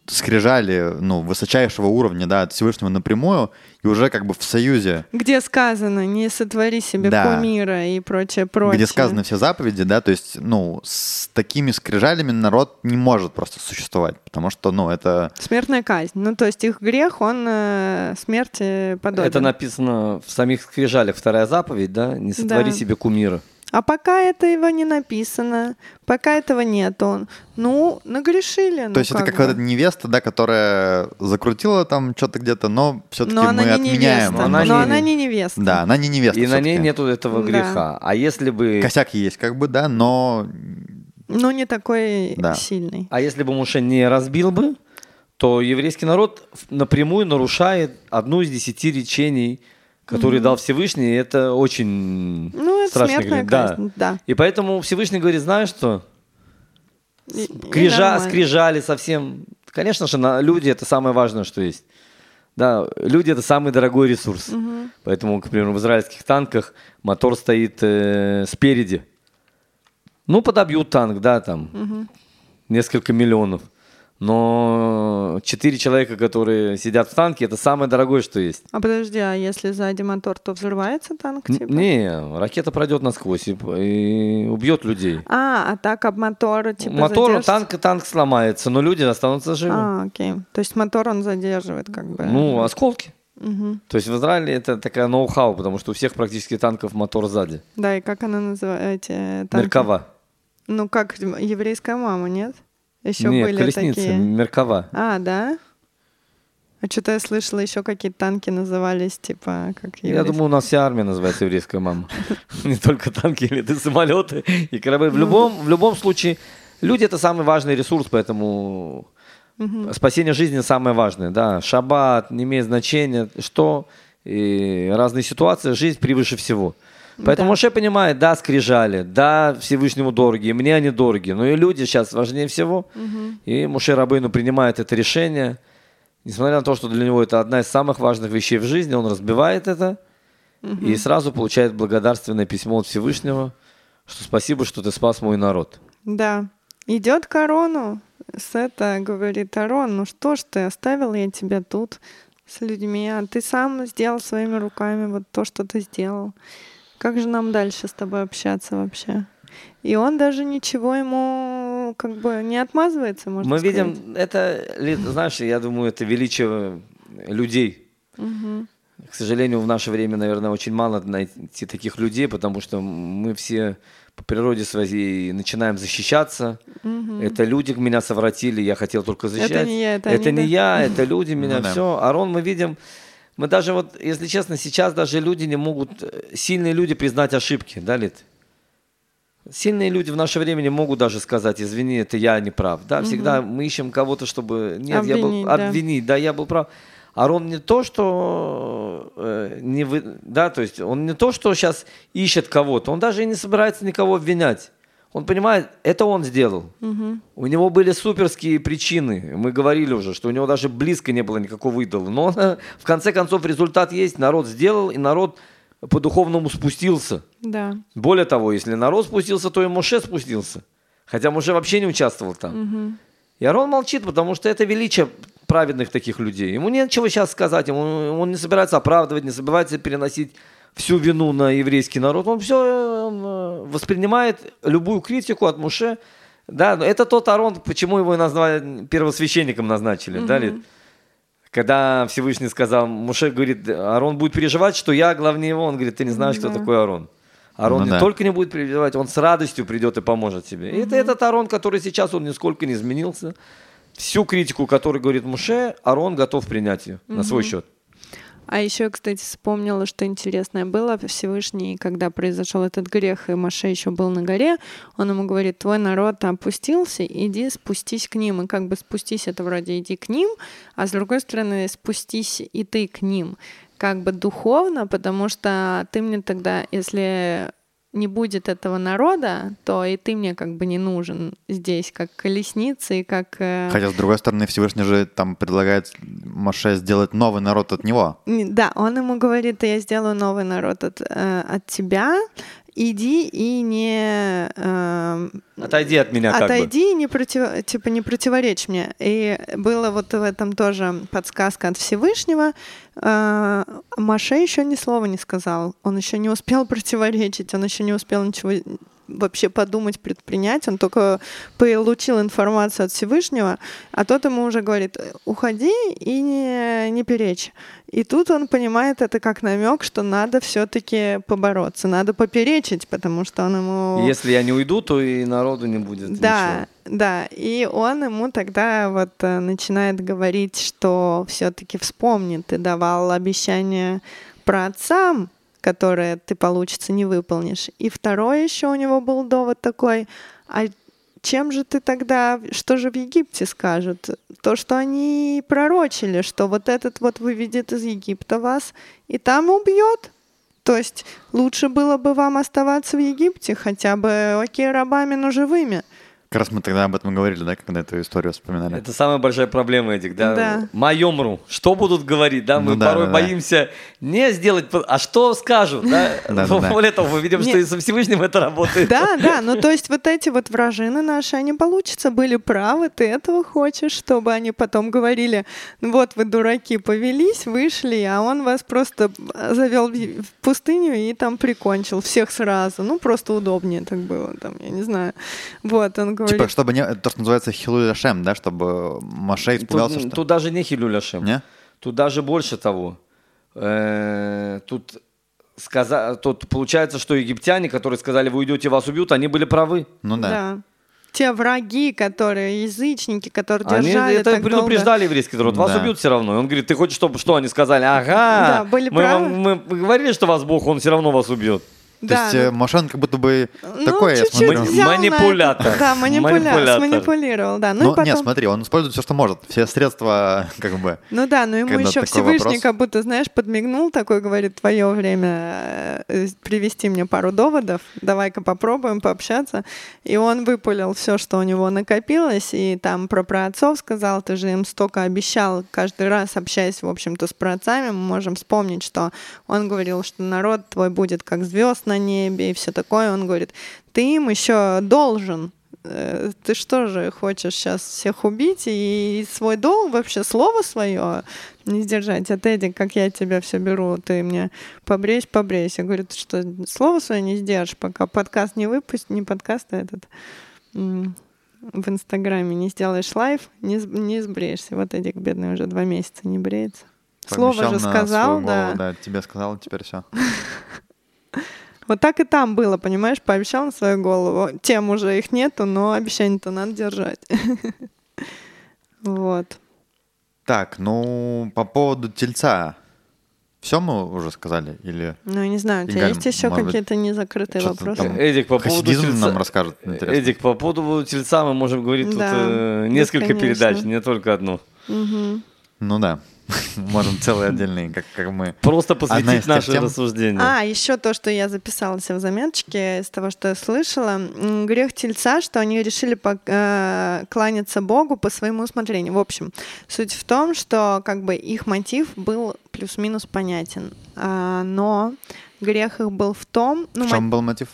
скрижали, ну, высочайшего уровня, да, от Всевышнего напрямую, и уже как бы в союзе
Где сказано, не сотвори себе
Да.
кумира и прочее, прочее.
где сказаны все заповеди, да, то есть, ну, с такими скрижалями народ не может просто существовать, потому что, ну, это...
Смертная казнь. Ну, то есть их грех, он э, смерти подобен.
Это написано в самих скрижалях, вторая заповедь, да? Не сотвори
Да.
себе кумира.
А пока этого не написано, пока этого нет, он, ну, нагрешили.
Ну, То есть это как вот эта невеста, да, которая закрутила там что-то где-то, но все-таки мы
она не
отменяем.
Невеста, она но не... она не невеста.
Да, она не невеста.
И на ней нету этого греха. Да. А если бы...
Косяк есть, как бы, да, но...
Но не такой да. сильный.
А если бы Муше не разбил бы, то еврейский народ напрямую нарушает одну из десяти речений который mm-hmm. дал Всевышний, это очень
ну, это
страшно.
Говорит.
Да.
да.
И поэтому Всевышний говорит, знаешь что? Скрижа, скрижали совсем. Конечно же, на, люди это самое важное, что есть. Да, люди это самый дорогой ресурс. Угу. Поэтому, к примеру, в израильских танках мотор стоит э, спереди. Ну, подобьют танк, да, там угу. несколько миллионов. Но четыре человека, которые сидят в танке, это самое дорогое, что есть.
А подожди, а если сзади мотор, то взрывается танк? Типа?
Не, ракета пройдет насквозь и, и убьет людей.
А, а так об мотор типа
Мотор, танк, танк сломается, но люди останутся живы.
А, окей. То есть мотор он задерживает как бы.
Ну, осколки.
Угу.
То есть в Израиле это такая ноу-хау, потому что у всех практически танков мотор сзади.
Да, и как она называется?
Меркава.
Ну, как еврейская мама, нет? Еще
Нет,
были
колесница,
такие.
Меркава.
А, да? А что-то я слышала, еще какие-то танки назывались, типа, как
еврейские. Я думаю, у нас вся армия называется еврейская мама. Не только танки или самолеты и корабли. В ну любом, в любом случае, люди — это самый важный ресурс, поэтому спасение жизни самое важное. Да, шаббат не имеет значения, что и разные ситуации, жизнь превыше всего. Поэтому да. Моше понимает, да, скрижали, да, Всевышнему дороги, мне они дороги, но и люди сейчас важнее всего.
Угу.
И Моше Рабыну принимает это решение, несмотря на то, что для него это одна из самых важных вещей в жизни, он разбивает это угу. и сразу получает благодарственное письмо от Всевышнего, что спасибо, что ты спас мой народ.
Да, идет корону, с это говорит Арон, ну что ж ты, оставил я тебя тут с людьми, а ты сам сделал своими руками вот то, что ты сделал. Как же нам дальше с тобой общаться вообще? И он даже ничего ему как бы не отмазывается, можно
Мы
сказать.
видим, это, знаешь, я думаю, это величие людей.
Угу.
К сожалению, в наше время, наверное, очень мало найти таких людей, потому что мы все по природе своей начинаем защищаться.
Угу.
Это люди меня совратили, я хотел только защищать. Это
не я, это,
это
они,
не
да?
я, это люди меня,
Ну да.
все. Арон мы видим, мы даже вот, если честно, сейчас даже люди не могут, сильные люди признать ошибки, да, Лид? Сильные люди в наше время не могут даже сказать, извини, это я не прав. Да, всегда мы ищем кого-то, чтобы, нет, я
Обвинить,
был,
да.
обвинить, да, я был прав. Арон не то, что э, не вы, да, то есть он не то, что сейчас ищет кого-то, он даже и не собирается никого обвинять. Он понимает, это он сделал.
Мгм.
У него были суперские причины. Мы говорили уже, что у него даже близко не было никакого идола. Но в конце концов результат есть. Народ сделал, и народ по-духовному спустился.
Да.
Более того, если народ спустился, то и Моше спустился. Хотя Моше вообще не участвовал там.
Мгм.
И Арон молчит, потому что это величие праведных таких людей. Ему нечего сейчас сказать, ему, он не собирается оправдывать, не собирается переносить всю вину на еврейский народ. Он все воспринимает любую критику от Муше. Да, но это тот Арон, почему его и назвали первосвященником назначили, да,
Мгм.
Лид? Когда Всевышний сказал, Муше говорит, Арон будет переживать, что я главнее его. Он говорит, ты не знаешь, кто
Да.
такой Арон. Арон
Ну
не
да.
только не будет переживать, он с радостью придет и поможет тебе. И это этот Арон, который сейчас, он нисколько не изменился. Всю критику, которую говорит Муше, Арон готов принять ее на свой счет.
А еще, кстати, вспомнила, что интересное было. Всевышний, когда произошел этот грех, и Маше еще был на горе, он ему говорит, твой народ опустился, иди спустись к ним. И как бы спустись, это вроде иди к ним, а с другой стороны спустись и ты к ним. Как бы духовно, потому что ты мне тогда, если не будет этого народа, то и ты мне как бы не нужен здесь, как колесница и как... э,
Хотя, с другой стороны, Всевышний же там предлагает Моше сделать новый народ от него.
Не- Да, он ему говорит, я сделаю новый народ от, э, от тебя, иди и не... э,
Отойди от меня как бы.
Отойди и не, против, типа, не противоречь мне. И было вот в этом тоже подсказка от Всевышнего. Э, Маше еще ни слова не сказал. Он еще не успел противоречить, он еще не успел ничего вообще подумать, предпринять. Он только получил информацию от Всевышнего, а тот ему уже говорит, уходи и не, не перечь. И тут он понимает это как намек, что надо все-таки побороться, надо поперечить, потому что он ему...
Если я не уйду, то и народу не будет.
Да,
ничего.
да. И он ему тогда вот э, начинает говорить, что все-таки вспомни, ты давал обещание про отцам, которое ты, получится, не выполнишь. И второй еще у него был довод такой, а чем же ты тогда, что же в Египте скажут? То, что они пророчили, что вот этот вот выведет из Египта вас и там убьет. То есть лучше было бы вам оставаться в Египте, хотя бы, окей, рабами, но живыми.
Как раз мы тогда об этом говорили, да, когда эту историю вспоминали.
Это самая большая проблема этих, да?
Да.
Майомру. Что будут говорить, да? Мы
Ну да,
порой
да, да.
боимся не сделать, а что скажут, да?
Да, да, да.
Более того, мы видим, что и со Всевышним это работает.
Да, да, ну то есть вот эти вот вражины наши, они получится, были правы, ты этого хочешь, чтобы они потом говорили, «Ну вот вы дураки, повелись, вышли, а он вас просто завел в в пустыню и там прикончил всех сразу. Ну просто удобнее так было, там, я не знаю. Вот, он говорит...
Типа, чтобы не... То, что называется хилуля шем, да, чтобы Маше испугался,
Тут,
что...
тут даже не Хилюляшем.
Не?
Тут даже больше того. Э, Тут, сказа... тут получается, что египтяне, которые сказали, вы уйдете, вас убьют, они были правы.
Ну да.
Да. Те враги, которые, язычники, которые
Они
держали
это
так долго.
предупреждали еврейский народ. Вас
Да.
убьют все равно. И он говорит, ты хочешь, чтобы что? Они сказали, ага,
Да, были
мы,
правы.
вам- мы говорили, что вас Бог, он все равно вас убьет.
То
Да,
есть
ну,
э, Моше, он как будто бы
ну,
такой, я смотрю.
Манипулятор.
это. Да, манипуля...
Манипулятор.
манипулировал, да. Ну,
Ну,
и потом...
нет, смотри, он использует все, что может. Все средства, как бы...
Ну да, но ему
Когда
еще Всевышний
вопрос.
как будто, знаешь, подмигнул такой, говорит, твое время э, привести мне пару доводов, давай-ка попробуем пообщаться. И он выпалил все, что у него накопилось, и там про праотцов сказал, ты же им столько обещал, каждый раз общаясь, в общем-то, с праотцами, мы можем вспомнить, что он говорил, что народ твой будет как звезд на небе и все такое. Он говорит, ты им еще должен, Э, ты что же хочешь сейчас всех убить и свой долг вообще слово свое не сдержать? А Тедди, как я тебя все беру, ты мне побрейся, побрейся. Я говорю, ты что, слово свое не сдержишь, пока подкаст не выпустишь, не подкаст, а этот в Инстаграме не сделаешь лайв, не, не сбреешься. Вот Эдик бедный уже два месяца не бреется. Слово же сказал, да.
голову, да. Тебе сказал, теперь все.
Вот так и там было, понимаешь, пообещал на свою голову. Тем уже их нету, но обещание-то надо держать. Вот.
Так, ну, по поводу тельца. Все мы уже сказали? Или
Ну, я не знаю, у тебя
Игорь,
есть еще какие-то незакрытые вопросы?
там-
Эдик, по поводу тельца...
нам расскажет? Интересно.
Эдик, по поводу тельца мы можем говорить тут
Да,
э, несколько
бесконечно.
передач, не только одну.
Мгм.
Ну да. Можем целый отдельный, как, как мы.
Просто посвятить наше
тем-
рассуждение.
А, еще то, что я записала себе в заметочке из того, что я слышала. Грех тельца, что они решили пок- э, кланяться Богу по своему усмотрению. В общем, суть в том, что как бы их мотив был плюс-минус понятен. А, но грех их был в том... Ну,
В чем был мотив?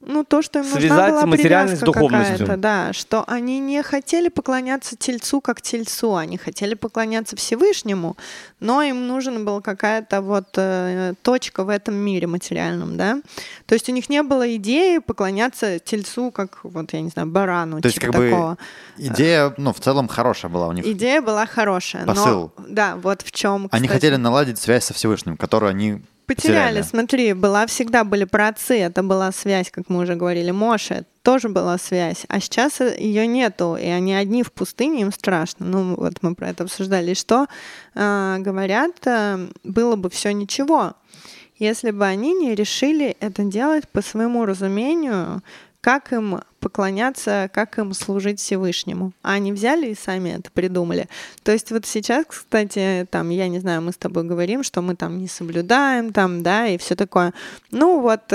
Ну, то, что им нужна была
материальность с
привязка
духовностью.
какая-то, да, что они не хотели поклоняться тельцу как тельцу, они хотели поклоняться Всевышнему, но им нужна была какая-то вот э, точка в этом мире материальном, да. То есть у них не было идеи поклоняться тельцу как, вот, я не знаю, барану,
То есть,
типа
как бы,
такого.
Идея, ну, в целом хорошая была у них.
Идея была хорошая,
Посыл.
но да, вот в чем.
Они хотели наладить связь со Всевышним, которую они
Потеряли,
потеряли.
смотри, была всегда были праотцы, это была связь, как мы уже говорили, Моше, тоже была связь, а сейчас ее нету, и они одни в пустыне, им страшно. Ну, вот мы про это обсуждали. И что а, говорят, а, было бы все ничего, если бы они не решили это делать по своему разумению, как им поклоняться, как им служить Всевышнему. А они взяли и сами это придумали. То есть вот сейчас, кстати, там, я не знаю, мы с тобой говорим, что мы там не соблюдаем, там, да, и все такое. Ну вот,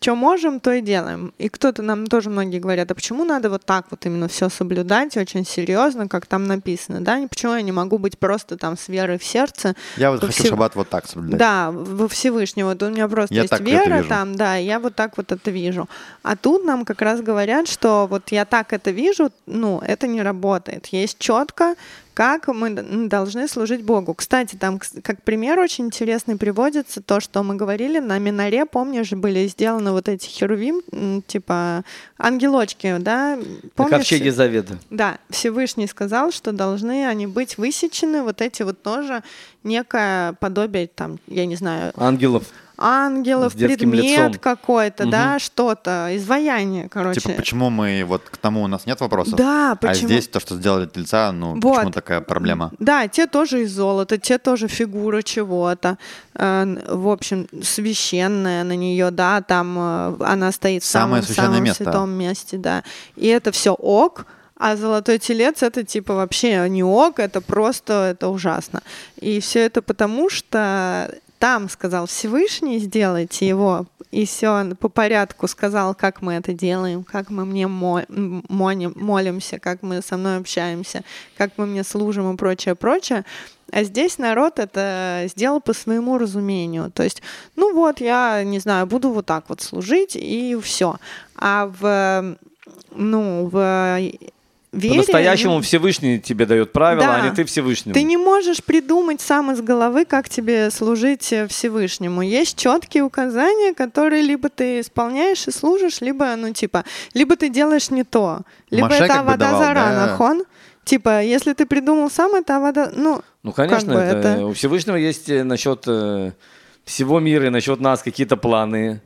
что можем, то и делаем. И кто-то нам тоже многие говорят, а почему надо вот так вот именно все соблюдать очень серьезно, как там написано, да? Почему я не могу быть просто там с верой в сердце?
Я вот
Во
хочу
все-
шаббат вот так соблюдать.
Да, во Всевышнего. Вот у меня просто
Я
есть вера там, да, я вот так вот это вижу. А тут нам как раз говорят, что вот я так это вижу, ну, это не работает. Есть четко как мы должны служить Богу. Кстати, там как пример очень интересный приводится то, что мы говорили, на Минаре, помнишь, были сделаны вот эти херувим, типа ангелочки, да?
На
Помнишь?
ковчеге завета.
Да, Всевышний сказал, что должны они быть высечены, вот эти вот тоже некое подобие, там, я не знаю,
Ангелов.
Ангелов, предмет какой-то, да,
Мгм.
что-то, изваяние, короче.
Типа, почему мы вот к тому у нас нет вопросов?
Да,
А
почему?
здесь то, что сделали от лица, ну,
Вот.
почему такая проблема?
Да, те тоже из золота, те тоже фигура чего-то. Э, В общем, священная на нее, да, там э, она стоит в самом, самом
место.
святом месте, да. И это все ок, а золотой телец это типа вообще не ок, это просто это ужасно. И все это потому, что там сказал Всевышний, сделайте его, и все по порядку сказал, как мы это делаем, как мы мне молимся, как мы со мной общаемся, как мы мне служим и прочее, прочее. А здесь народ это сделал по своему разумению. То есть, ну вот, я, не знаю, буду вот так вот служить, и все. А в, ну, в вере...
По-настоящему Всевышний тебе дает правила,
Да.
а не ты Всевышнему.
Ты не можешь придумать сам из головы, как тебе служить э, Всевышнему. Есть четкие указания, которые либо ты исполняешь и служишь, либо, ну, типа, либо ты делаешь не то. Либо
Маше
это
как
вода
давал,
за
да?
Типа, если ты придумал сам, это вода... Ну,
Ну, конечно,
бы
это,
это-
у Всевышнего есть э, насчет э, всего мира и насчет нас какие-то планы.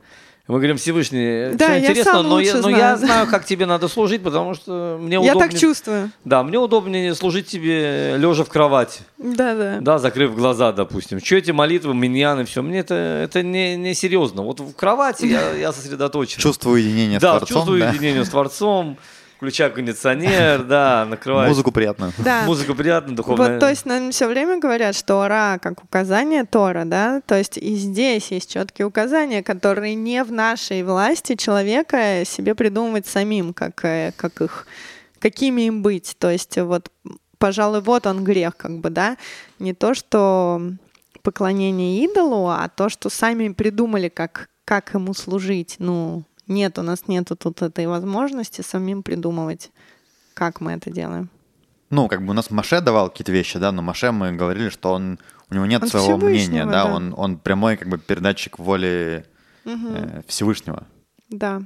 Мы говорим, Всевышний,
Да,
все
я
интересно,
сам
но, я, но я
знаю.
как тебе надо служить, потому что мне
я
удобнее...
так чувствую.
Да, мне удобнее служить тебе лежа в кровати,
Да-да.
да, закрыв глаза, допустим. Что эти молитвы, миньяны, все, мне это, это не, не серьезно. Вот в кровати я, я сосредоточен.
Чувство единения
да,
с Творцом,
чувствую
да?
единение с Творцом, включаю кондиционер, да, накрываю.
Музыку приятную.
Да.
Музыка приятная, духовная.
Вот, то есть нам все время говорят, что Ра как указание Тора, да, то есть и здесь есть четкие указания, которые не в нашей власти человека себе придумывать самим, как, э, как их, какими им быть. То есть вот, пожалуй, вот он грех, как бы, да, не то, что поклонение идолу, а то, что сами придумали, как, как ему служить. Ну, нет, у нас нету тут этой возможности самим придумывать, как мы это делаем.
Ну, как бы у нас Маше давал какие-то вещи, да, но Маше мы говорили, что он у него нет
Он
своего мнения, да,
да.
Он, он прямой как бы передатчик воли э, Всевышнего.
Да.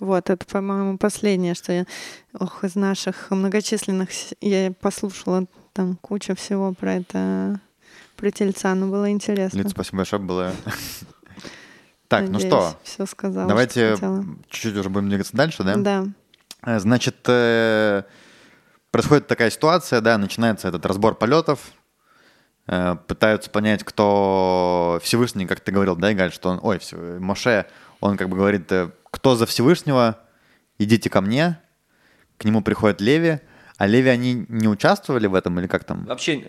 Вот, это, по-моему, последнее, что я... Ох, из наших многочисленных... Я послушала там кучу всего про это, про тельца, но было интересно.
Лид, спасибо большое, было... Так, ну что,
Все сказала,
давайте чуть-чуть уже будем двигаться дальше, да?
Да.
Э, Значит, э, происходит такая ситуация, да, начинается этот разбор полетов, э, пытаются понять, кто Всевышний, как ты говорил, да, Игаль, что он, ой, Всев- Моше, он как бы говорит, кто за Всевышнего, идите ко мне, к нему приходит Леви, а Леви, они не участвовали в этом или как там?
Вообще,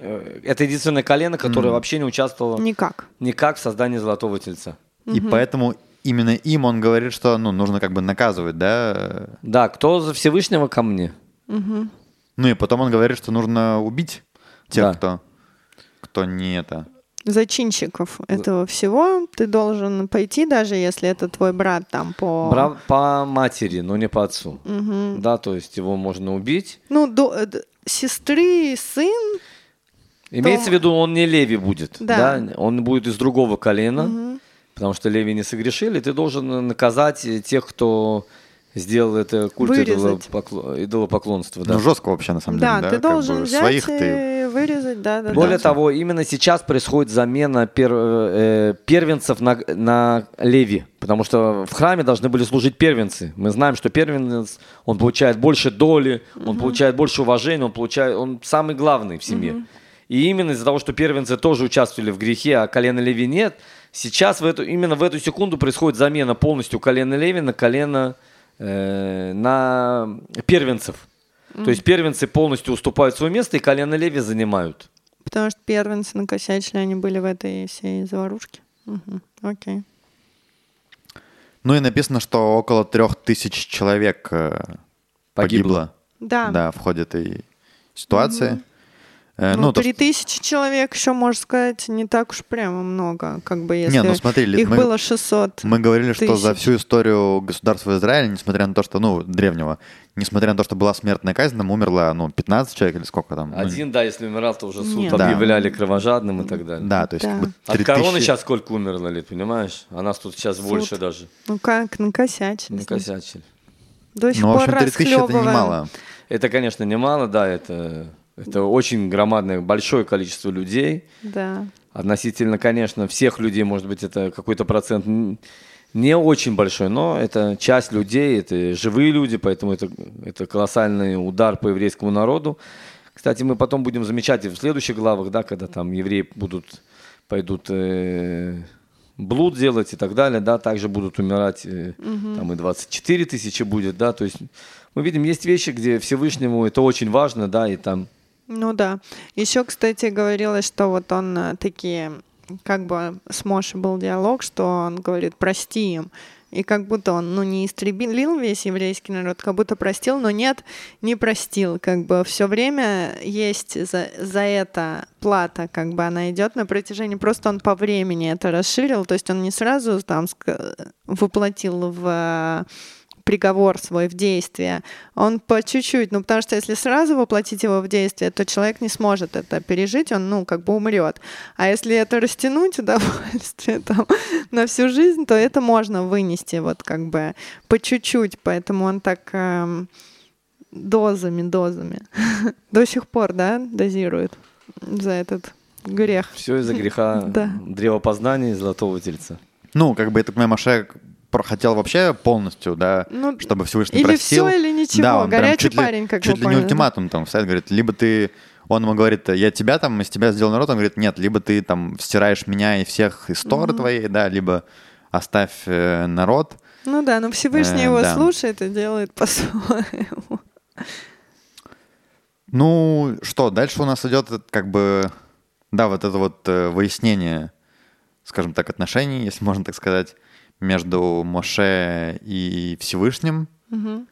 это единственное колено, которое вообще не участвовало
Никак.
никак в создании золотого тельца.
И поэтому именно им он говорит, что, ну, нужно как бы наказывать, да,
Да, кто за Всевышнего ко мне?
ну и потом он говорит, что нужно убить тех,
Да.
кто, кто не это.
Зачинщиков этого всего ты должен пойти, даже если это твой брат там по...
Бра- по матери, но не по отцу. Да, то есть его можно убить.
Ну, до- э, д- сестры, сын,
Имеется в виду, он не Леви будет.
Да.
Да. Он будет из другого колена, потому что Леви не согрешили. Ты должен наказать э, тех, кто сделал это культ
Вырезать.
идолопокло- идолопоклонства. Да.
Ну, жестко вообще, на самом
да,
деле.
ты
как бы
должен взять
своих ты...
и вырезать, да, да,
Более
да.
того, именно сейчас происходит замена пер- э, первенцев на, на Леви, потому что в храме должны были служить первенцы. Мы знаем, что первенец, он получает больше доли, он получает больше уважения, он получает, он самый главный в семье. И именно из-за того, что первенцы тоже участвовали в грехе, а колено Леви нет, сейчас в эту, именно в эту секунду происходит замена полностью колена Леви на колено э, на первенцев. То есть первенцы полностью уступают свое место, и колено Леви занимают.
Потому что первенцы накосячили, они были в этой всей заварушке. Мгм, Окей.
Ну и написано, что около трех тысяч человек э,
Погибло.
погибло.
Да.
Да, в ходе этой ситуации. Э,
Ну,
то,
три
что-
тысячи человек еще, можно сказать, не так уж прямо много. Как бы если
Не, ну смотри,
их
мы-
было 600.
Мы говорили, что за
тысяч.
всю историю государства Израиля, несмотря на то, что, ну, древнего, несмотря на то, что была смертная казнь, там умерло, ну, 15 человек или сколько там? ну,
Один, да, если умирал, то уже суд
Нет.
Да.
объявляли кровожадным и так далее.
Да, то есть
Да.
как бы
От
3000
короны сейчас сколько умерло лет, понимаешь? А нас тут сейчас
Суд.
больше даже.
Ну как, накосячили.
Накосячили.
До сих
Ну, в
пор
общем, 3000 это немало.
Это, конечно, немало, да, это, это очень громадное, большое количество людей.
Да.
Относительно, конечно, всех людей, может быть, это какой-то процент не очень большой, но это часть людей, это живые люди, поэтому это, это колоссальный удар по еврейскому народу. Кстати, мы потом будем замечать и в следующих главах, да, когда там евреи будут, пойдут э, блуд делать и так далее, да, также будут умирать, э, там и 24 тысячи будет, да, то есть мы видим, есть вещи, где Всевышнему это очень важно, да, и там
Ну да. Еще, кстати, говорилось, что вот он э, такие, как бы с Мошей был диалог, что он говорит, прости им. И как будто он, ну, не истребил весь еврейский народ, как будто простил, но нет, не простил. Как бы все время есть за, за это плата, как бы она идет на протяжении, просто он по времени это расширил, то есть он не сразу там ска- воплотил в э, приговор свой в действие, он по чуть-чуть, ну потому что если сразу воплотить его в действие, то человек не сможет это пережить, он, ну, как бы умрет. А если это растянуть удовольствие там на всю жизнь, то это можно вынести вот как бы по чуть-чуть, поэтому он так эм, дозами, дозами до сих пор, да, дозирует за этот грех.
все из-за греха
Да.
древопознания и золотого тельца.
Ну, как бы, я так понимаю, про- хотел вообще полностью, да,
Ну,
чтобы Всевышний
или
простил.
все, или ничего.
Да, он прям
Горячий
чуть ли-
парень, как
Чуть ли не ультиматум там вставит, говорит, либо ты... Он ему говорит, я тебя там, из тебя сделал народ, он говорит, нет, либо ты там стираешь меня и всех из Торы твоей, да, либо оставь э, народ.
Ну да, но Всевышний
Э,
его
да.
слушает и делает по-своему.
Ну, что, дальше у нас идет э, как бы, да, вот это вот э, выяснение, скажем так, отношений, если можно так сказать, между Моше и Всевышним.
Мгм.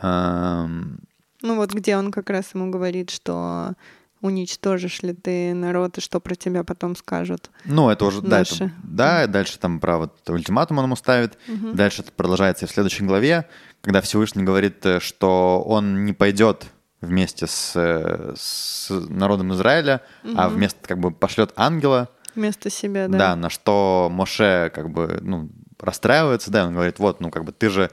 Эм,
Ну вот где он как раз ему говорит, что уничтожишь ли ты народ и что про тебя потом скажут.
Ну, это уже, да, это-
Наши.
да, дальше там про вот ультиматум он ему ставит. Дальше это продолжается и в следующей главе, когда Всевышний говорит, э, что он не пойдет вместе с, э, с народом Израиля, а вместо как бы пошлет ангела,
Вместо себя,
да.
да.
на что Моше как бы, ну, расстраивается, да, он говорит, вот, ну, как бы ты же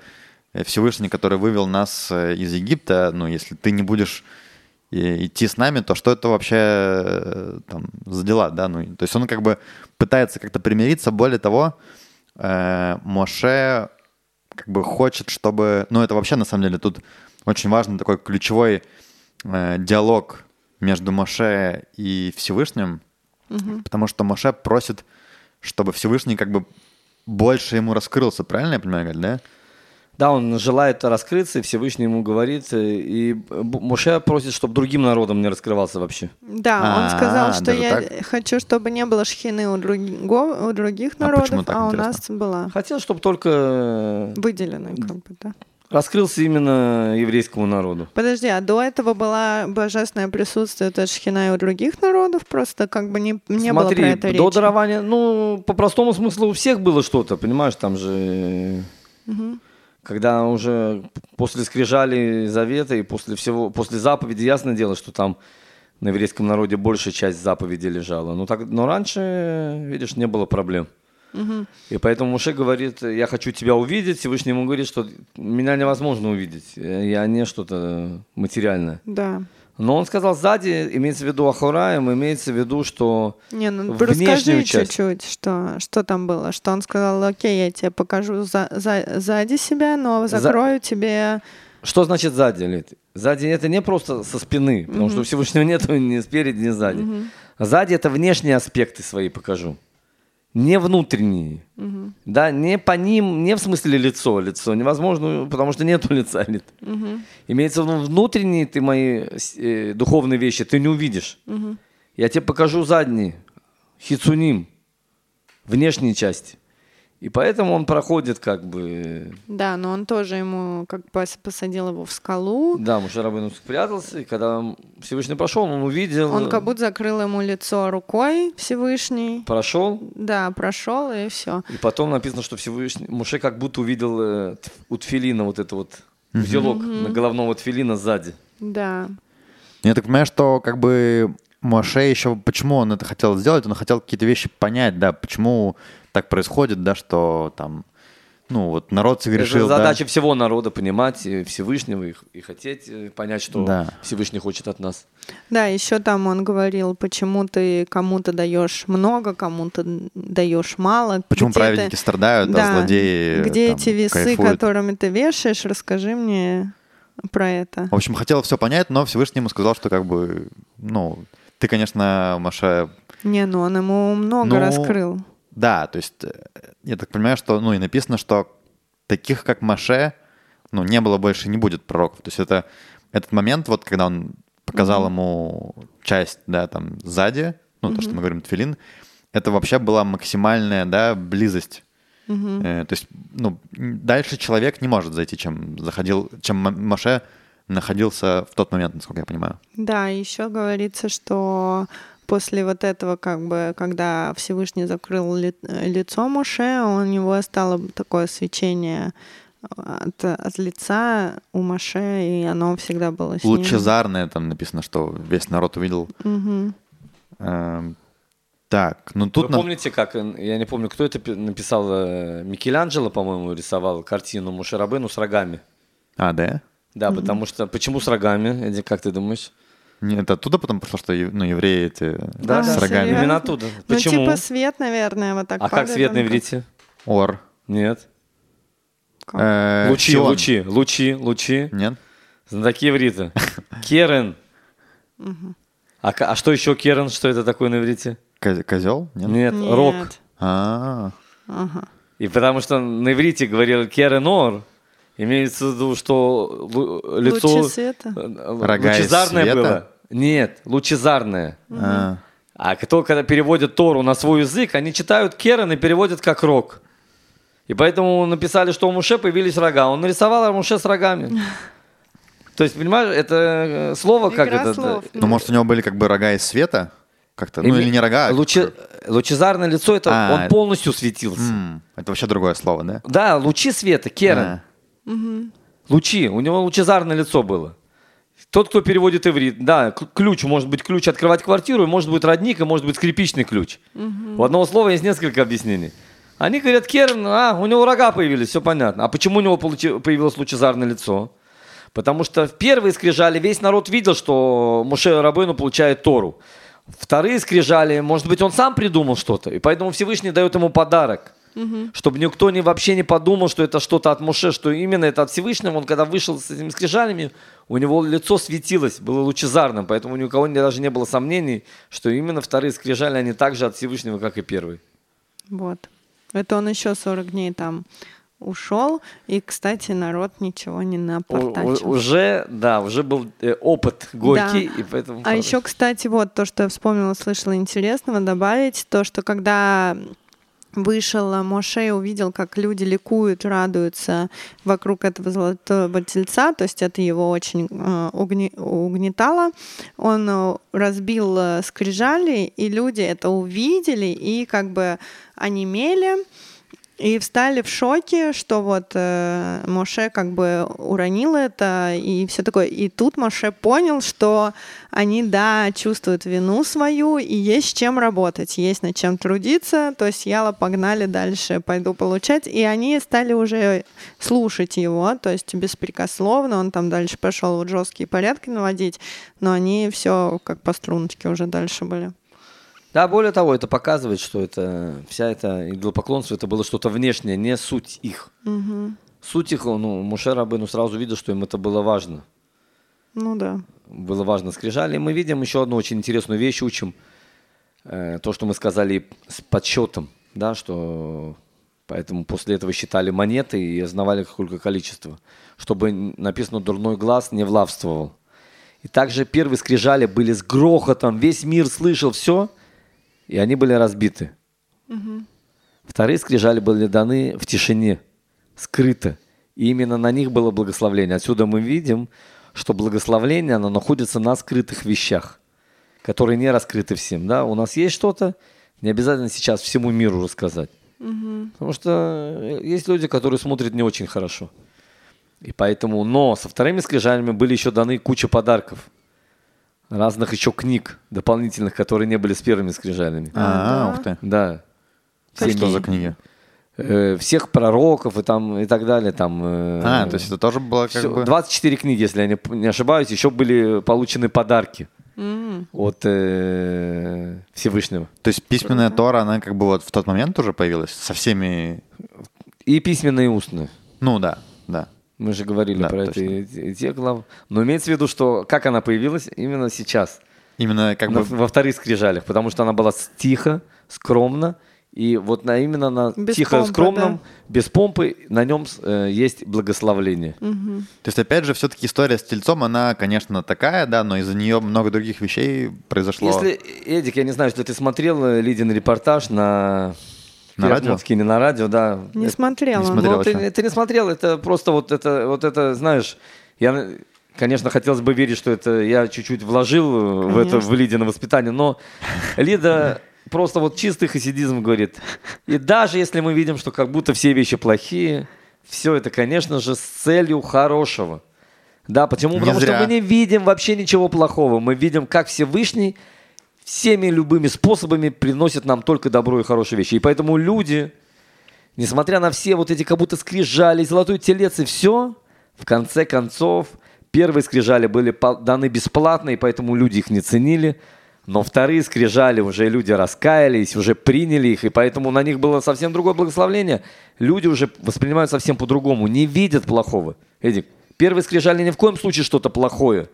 Всевышний, который вывел нас э, из Египта, ну, если ты не будешь э, идти с нами, то что это вообще э, там за дела, да, ну, то есть он как бы пытается как-то примириться, более того, Моше как бы хочет, чтобы, ну, это вообще на самом деле тут очень важный такой ключевой э, диалог между Моше и Всевышним, потому что Моше просит, чтобы Всевышний как бы больше ему раскрылся, правильно я понимаю, Галь, да?
Да, он желает раскрыться, и Всевышний ему говорит, э, и Моше просит, чтобы другим народам не раскрывался вообще.
Да, он
А,
сказал, что я
так?
хочу, чтобы не было шхины у, друго- у других
А
народов,
так,
а у
интересно?
нас была
Хотел, чтобы только э,
выделенная как бы, да.
Раскрылся именно еврейскому народу.
Подожди, а до этого была божественное присутствие это шхина и у других народов, просто как бы не, не было
Смотри,
про это
до
речи.
дарования, ну, по простому смыслу у всех было что-то, понимаешь, там же... Когда уже после скрижали завета и после всего, после заповеди, ясное дело, что там на еврейском народе большая часть заповедей лежала. Но, так, но раньше, видишь, не было проблем. И поэтому Муше говорит, я хочу тебя увидеть. Всевышний ему говорит, что меня невозможно увидеть. Я не что-то материальное.
Да.
Но он сказал сзади, имеется в виду Ахураем, имеется в виду, что
Не, ну расскажи чуть-чуть, что, что там было. Что он сказал, окей, я тебе покажу за, за- сзади себя, но
За-
закрою тебе...
Что значит сзади, Лид? Сзади это не просто со спины, потому что у Всевышнего нету ни спереди, ни сзади. Сзади это внешние аспекты свои покажу. Не внутренние. Да, не по ним, не в смысле лицо. Лицо невозможно, потому что нету лица. Лид. Имеется в виду внутренние ты мои э, духовные вещи, ты не увидишь. Я тебе покажу задние, хицуним, внешние части. И поэтому он проходит как бы...
Да, но он тоже ему как пос- посадил его в скалу.
Да, Мушарабейну спрятался, и когда Всевышний прошел, он увидел...
Он как будто закрыл ему лицо рукой Всевышний.
Прошел,
Да, прошел и все.
и потом написано, что Всевышний... Муше как будто увидел э, у тфилина вот это вот узелок на головного тфилина сзади.
Да.
Я так понимаю, что как бы Моше еще, почему он это хотел сделать, он хотел какие-то вещи понять, да, почему так происходит, да, что там, ну, вот народ согрешил,
Это
да.
задача всего народа понимать э, Всевышнего и, и хотеть э, понять, что
Да.
Всевышний хочет от нас.
Да, еще там он говорил, почему ты кому-то даешь много, кому-то даешь мало.
Почему
где
праведники
ты-
страдают, а
Да,
злодеи
Где
там,
эти весы,
кайфуют?
которыми ты вешаешь, расскажи мне про это.
В общем, хотел все понять, но Всевышний ему сказал, что как бы, ну, ты, конечно, Маша,
Не, ну он ему много
Ну,
раскрыл.
Да, то есть, э, я так понимаю, что, ну, и написано, что таких, как Маше, ну, не было больше, не будет пророков. То есть это этот момент, вот, когда он показал ему часть, да, там, сзади, ну, то, что мы говорим, тфилин, это вообще была максимальная, да, близость. Э, то есть, ну, дальше человек не может зайти, чем заходил, чем М- Моше находился в тот момент, насколько я понимаю.
Да, еще говорится, что после вот этого, как бы, когда Всевышний закрыл ли- э, лицо Моше, у него стало такое свечение от, от лица у Моше, и оно всегда было с ним.
Лучезарное там написано, что весь народ увидел.
Мгм.
Эм, так, ну тут...
Вы
на-
помните, как, э, я не помню, кто это пи- написал, э, Микеланджело, по-моему, рисовал картину Мушарабену с рогами.
А, да?
Да, потому что... Почему с рогами, Эдди, как ты думаешь?
Не, это оттуда потом пошло, что ну, евреи эти
Да,
с
да,
рогами.
серьезно?
Именно оттуда.
Ну,
Почему?
типа свет, наверное, вот так
а как свет на иврите?
Ор.
Нет.
Э,
лучи,
Сион.
лучи, лучи, лучи.
Нет?
Знатоки иврита. Керен. А, а что еще Керен? Что это такое на иврите?
Козел? Нет?
Нет,
Нет.
рок.
А,
Ага.
И потому что на иврите говорил Керенор, имеется в виду, что лицо
Лучи света?
э, лучезарное
света?
было. Нет, лучезарное.
а.
А кто, когда переводят Тору на свой язык, они читают Керен и переводят как рог. И поэтому написали, что у Муше появились рога. Он нарисовал Муше с рогами. То есть, понимаешь, это э, слово как это?
слов.
Ну, может, у него были как бы рога из света? Как-то, ну, или не рога, а
Луче- Лучезарное лицо, это
А,
он полностью светился.
М, Это вообще другое слово, да?
Да, лучи света, Керен.
А.
Лучи. У него лучезарное лицо было. Тот, кто переводит иврит, да, ключ, может быть ключ открывать квартиру, может быть родник, и может быть скрипичный ключ. У одного слова есть несколько объяснений. Они говорят, Керн, а, у него рога появились, все понятно. А почему у него получи- появилось лучезарное лицо? Потому что в первые скрижали весь народ видел, что Муше Рабыну получает Тору. Вторые скрижали, может быть, он сам придумал что-то. И поэтому Всевышний дает ему подарок. Чтобы никто не, вообще не подумал, что это что-то от Муше, что именно это от Всевышнего. Он когда вышел с этими скрижалями, у него лицо светилось, было лучезарным. Поэтому ни у кого даже не было сомнений, что именно вторые скрижали, они также от Всевышнего, как и первые.
Вот. Это он еще 40 дней там ушел, и, кстати, народ ничего не напортачил.
у- уже, да, уже был э, опыт горький,
Да.
и поэтому...
А еще, кстати, вот то, что я вспомнила, слышала интересного добавить, то, что когда вышел а, Моше и увидел, как люди ликуют, радуются вокруг этого золотого тельца, то есть это его очень э, угнетало. Он э, разбил э, скрижали, и люди это увидели и как бы онемели. И встали в шоке, что вот э, Моше как бы уронил это и все такое. И тут Моше понял, что они, да, чувствуют вину свою, и есть с чем работать, есть над чем трудиться. То есть Яла погнали дальше, пойду получать. И они стали уже слушать его, то есть беспрекословно. Он там дальше пошел вот жесткие порядки наводить, но они все как по струночке уже дальше были.
Да, более того, это показывает, что это вся эта идолопоклонство, это было что-то внешнее, не суть их. Суть их, ну, Муше Рабыну сразу видел, что им это было важно.
Ну да.
Было важно скрижали. И мы видим еще одну очень интересную вещь, учим э, то, что мы сказали с подсчетом, да, что поэтому после этого считали монеты и знавали сколько количество, чтобы написано «дурной глаз не влавствовал». И также первые скрижали были с грохотом, весь мир слышал все, и они были разбиты. Вторые скрижали были даны в тишине, скрыто. И именно на них было благословление. Отсюда мы видим, что благословление, оно находится на скрытых вещах, которые не раскрыты всем. Да? У нас есть что-то, не обязательно сейчас всему миру рассказать. Потому что э, есть люди, которые смотрят не очень хорошо. И поэтому, но со вторыми скрижалями были еще даны куча подарков. Разных еще книг дополнительных, которые не были с первыми скрижалями.
А,
да?
ух ты.
Да.
А Что за книги?
Э, всех пророков и там и так далее. Там, э,
А, то есть это тоже было как
всё-
бы...
24 книги, если я не, не ошибаюсь, еще были получены подарки
М.
от э, Всевышнего.
То есть письменная Тора, она как бы вот в тот момент уже появилась со всеми...
И письменные, и устные.
Ну да, да.
Мы же говорили
Да,
про
точно.
это и- и те главы. Но имеется в виду, что как она появилась именно сейчас,
Именно как
на-
бы...
во вторых скрижалях, потому что она была тихо, скромно, и вот на, именно на
Без
тихо
помпы,
скромном,
да.
без помпы, на нем э, есть благословление.
Мгм.
То есть, опять же, все-таки история с тельцом, она, конечно, такая, да, но из-за нее много других вещей произошло.
Если, Эдик, я не знаю, что ты смотрел э, Лидин репортаж на...
На радио?
Пятницкий, не на радио, да.
Не
Это-
смотрела.
не смотрел.
Ну, ты,
вообще.
ты не смотрел, это просто вот это, вот это, знаешь, я, конечно, хотелось бы верить, что это я чуть-чуть вложил э, в это,
Конечно.
в Лидино воспитание, но Лида просто вот чистый хасидизм говорит. И даже если мы видим, что как будто все вещи плохие, все это, конечно же, с целью хорошего. Да, почему?
Не
Потому
зря.
что мы не видим вообще ничего плохого. Мы видим, как Всевышний всеми любыми способами приносит нам только добро и хорошие вещи. И поэтому люди, несмотря на все вот эти как будто скрижали, золотой телец и все, в конце концов, первые скрижали были даны бесплатно, и поэтому люди их не ценили. Но вторые скрижали уже люди раскаялись, уже приняли их, и поэтому на них было совсем другое благословление. Люди уже воспринимают совсем по-другому, не видят плохого. Эдик, первые скрижали ни в коем случае что-то плохое.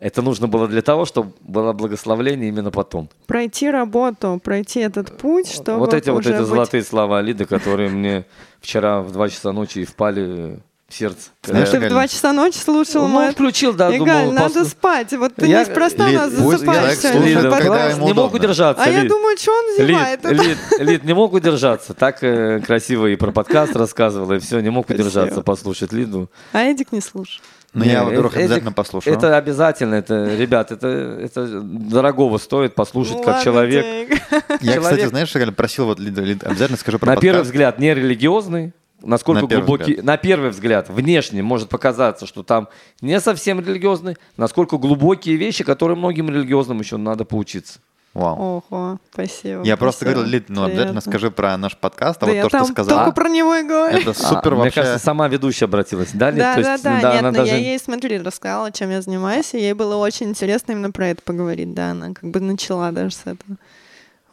Это нужно было для того, чтобы было благословление именно потом.
Пройти работу, пройти этот путь, чтобы
вот эти вот эти
быть-
золотые слова Лиды, которые мне вчера в 2 часа ночи впали сердце.
Знаешь,
Ты в
Галь,
два часа ночи слушал
Ну,
мой...
включил, да,
Игаль,
думал,
надо
пос-
спать. Вот ты
Я-
неспроста у
Лид,
нас засыпаешь
слушает,
Лида,
Под-
когда
не мог удержаться.
А я
Лид.
думаю, что он
Лид,
зевает.
Лид, Лид, не мог удержаться. Так э, красиво и про подкаст рассказывала, и все, не мог
Спасибо.
удержаться послушать Лиду.
А Эдик не слушает.
Ну, я, во-первых,
Эдик,
обязательно послушаю.
Это обязательно, это, ребят, это, это дорогого стоит послушать
Ну
как
ладно,
человек.
Я, кстати,
человек-
знаешь, Галь, просил вот Лиду, Лид, обязательно скажи про
на первый
подкаст.
взгляд не религиозный, насколько
На
глубокий,
взгляд.
на первый взгляд, внешне может показаться, что там не совсем религиозный, насколько глубокие вещи, которые многим религиозным еще надо поучиться.
Вау.
Ого, спасибо.
Я просто
спасибо.
говорил, Лид, ну, обязательно скажи про наш подкаст, а
Да
вот
я
то, что сказала,
только про него и говорю.
это супер
А, Мне
вообще.
кажется, сама ведущая обратилась, да? Лид?
Да,
То
да,
есть,
да,
да,
нет,
она
но
даже...
я ей, смотри, рассказала, чем я занимаюсь, и ей было очень интересно именно про это поговорить, да, она как бы начала даже с этого.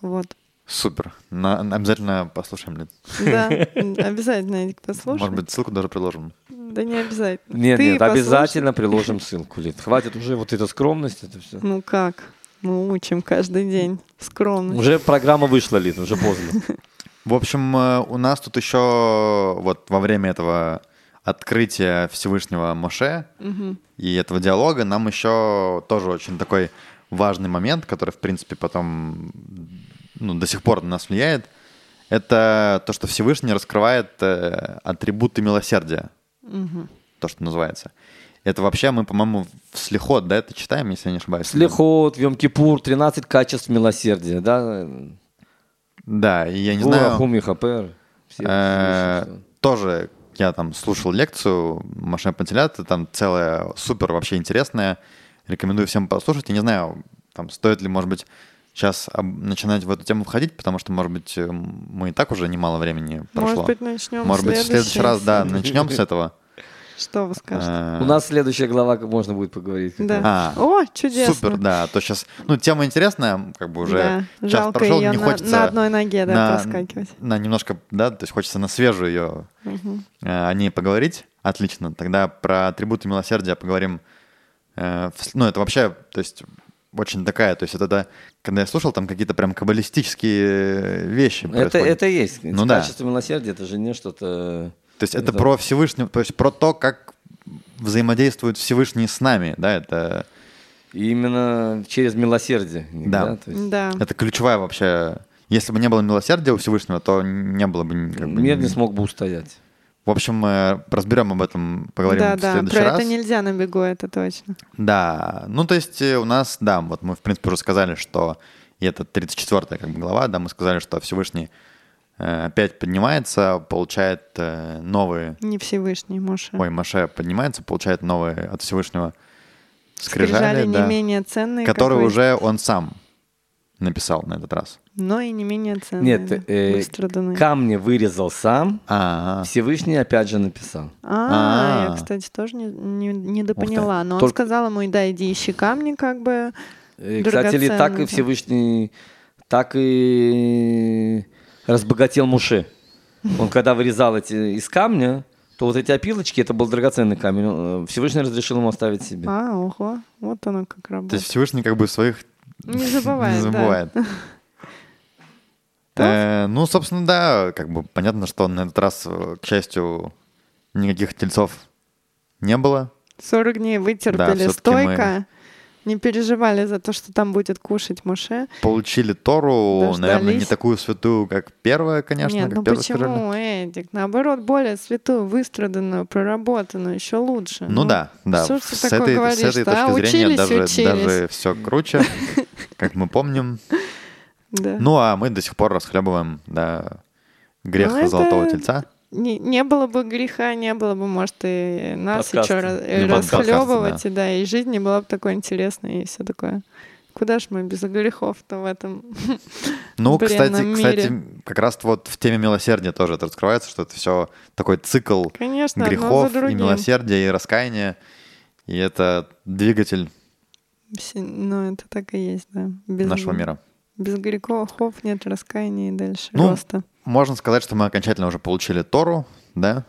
Вот.
Супер. На- обязательно послушаем, Лид.
Да, обязательно, Эдик, послушай.
Может быть, ссылку даже приложим.
Да не обязательно.
Нет,
Ты
нет,
послушай.
обязательно приложим ссылку, Лид. Хватит уже вот эта скромность, это все.
Ну как? Мы учим каждый день. Скромно.
Уже программа вышла, Лид, уже поздно.
В общем, э, у нас тут еще вот во время этого открытия Всевышнего Моше и этого диалога нам еще тоже очень такой важный момент, который, в принципе, потом ну, до сих пор на нас влияет, это то, что Всевышний раскрывает э, атрибуты милосердия, то, что называется. Это вообще мы, по-моему, в Слихот, да, это читаем, если я не ошибаюсь.
Слихот, Йом-Кипур, 13 качеств милосердия, да?
Да, и я не знаю...
Гуахум и Хапер. Все
Э, Тоже я там слушал лекцию Машина Пантелята, там целая супер вообще интересная. Рекомендую всем послушать. Я не знаю, там стоит ли, может быть, сейчас начинать в эту тему входить, потому что, может быть, э, мы и так уже немало времени прошло.
Может быть, начнем
Может быть, в следующий раз, да, начнем с этого.
Что вы скажете?
Э,
У нас следующая глава, как можно будет поговорить.
Да.
А,
О, чудесно.
Супер, да. А То сейчас, ну, тема интересная, как бы уже
Да,
час
жалко
прошел,
ее
не
на,
хочется
на одной ноге да,
на,
проскакивать.
на немножко, да, то есть хочется на свежую ее э, о ней поговорить. Отлично. Тогда про атрибуты милосердия поговорим. ну, это вообще, то есть очень такая, то есть это, да, когда я слушал, там какие-то прям каббалистические вещи
Это,
происходят.
это есть.
Ну да.
Качество милосердия, это же не что-то...
То есть это
это-
про Всевышнего, то есть про то, как взаимодействует Всевышний с нами, да, это,
именно через милосердие.
Да.
то есть-
Да.
это ключевая вообще если бы не было милосердия у Всевышнего, то не было бы... Как бы
Мир не смог бы устоять.
В общем, мы разберем об этом, поговорим
да,
в
да,
следующий
про
раз.
это нельзя на бегу, это точно.
Да, ну то есть э, у нас, да, вот мы в принципе уже сказали, что и это 34 как бы глава, да, мы сказали, что Всевышний э, опять поднимается, получает э, новые,
Не Всевышний, Моше.
ой, Маше поднимается, получает новые от Всевышнего
Скрижали
скрижали,
не
да,
менее ценные,
которые уже он сам написал на этот раз.
Но и не менее ценные.
Нет, э, камни вырезал сам,
А,
Всевышний опять же написал.
А, я, кстати, тоже не, не, недопоняла. Но он сказал ему, да, иди ищи камни, как бы.
Э, Кстати, ли так и. Всевышний, так и разбогател Муше. Он когда вырезал эти из камня, то вот эти опилочки, это был драгоценный камень. Э, Всевышний разрешил ему оставить себе.
А, ого, вот оно как
то
работает.
есть Всевышний как бы своих
Не забывает,
не
да.
Забывает. Э, Ну, собственно, да, как бы понятно, что на этот раз, э, к счастью, никаких тельцов не было.
40 дней вытерпели
всё-таки
стойко. Не переживали за то, что там будет кушать Моше.
Получили Тору,
Дождались.
наверное, не такую святую, как первая, конечно,
Нет,
как
ну почему, Эдик? Наоборот, более святую, выстраданную, проработанную, еще лучше.
Ну, да, да.
что
С
ты
этой, с
говоришь-то,
этой
а?
точки зрения
Учились,
даже,
учились.
даже все круче, как мы помним.
Да.
Ну, а мы до сих пор расхлебываем да, грех
Ну, это-
золотого тельца.
Не, не было бы греха, не было бы, может, и нас
Подкасты.
еще
Не подкасты,
расхлебывать, и да, и жизнь не была бы такой интересной, и все такое. Куда ж мы без грехов-то в этом?
Ну, кстати, кстати, как раз вот в теме милосердия тоже это раскрывается, что это все такой цикл
Конечно,
грехов и милосердия, и раскаяния. И это двигатель
Ну, это так и есть, да. Без,
нашего мира.
Без грехов нет раскаяния и дальше
Ну,
роста.
Можно сказать, что мы окончательно уже получили Тору, да?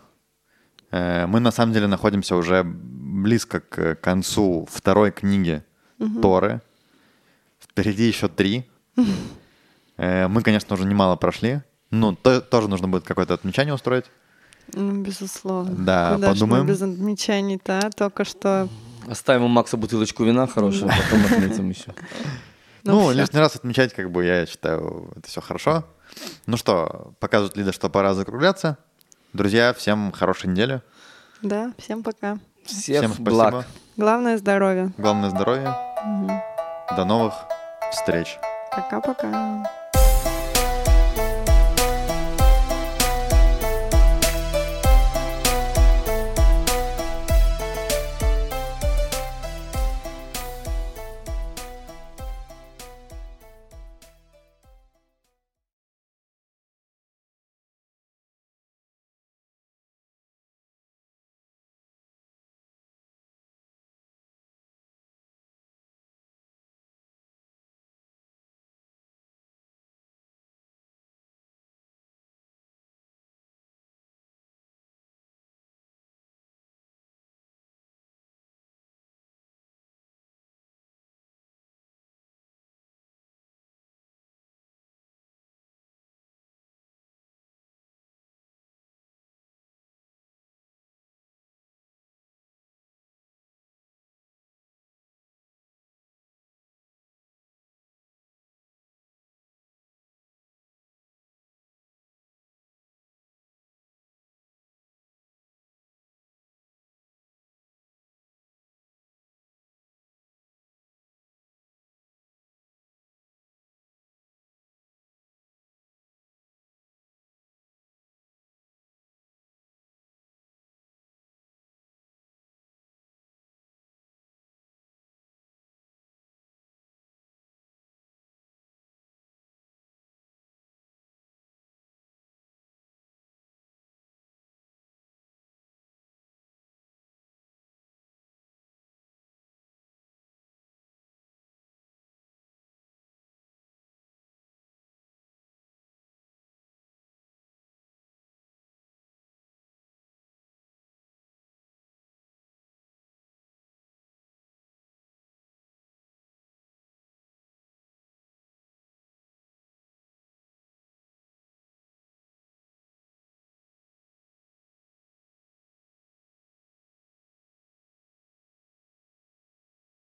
Э, Мы на самом деле находимся уже близко к концу второй книги Торы. Впереди еще три. Э, Мы, конечно, уже немало прошли. Ну, то- тоже нужно будет какое-то отмечание устроить.
Ну, безусловно.
Да,
Куда
подумаем.
без отмечаний-то, а? Только что...
Оставим у Макса бутылочку вина хорошую, потом отметим еще.
Ну,
Ну, лишний раз отмечать, как бы, я считаю, это все хорошо. Ну что, показывает Лида, что пора закругляться. Друзья, всем хорошей недели.
Да, всем пока.
Всех
всем спасибо.
благ.
Главное здоровье.
Главное здоровья. До новых встреч.
Пока-пока.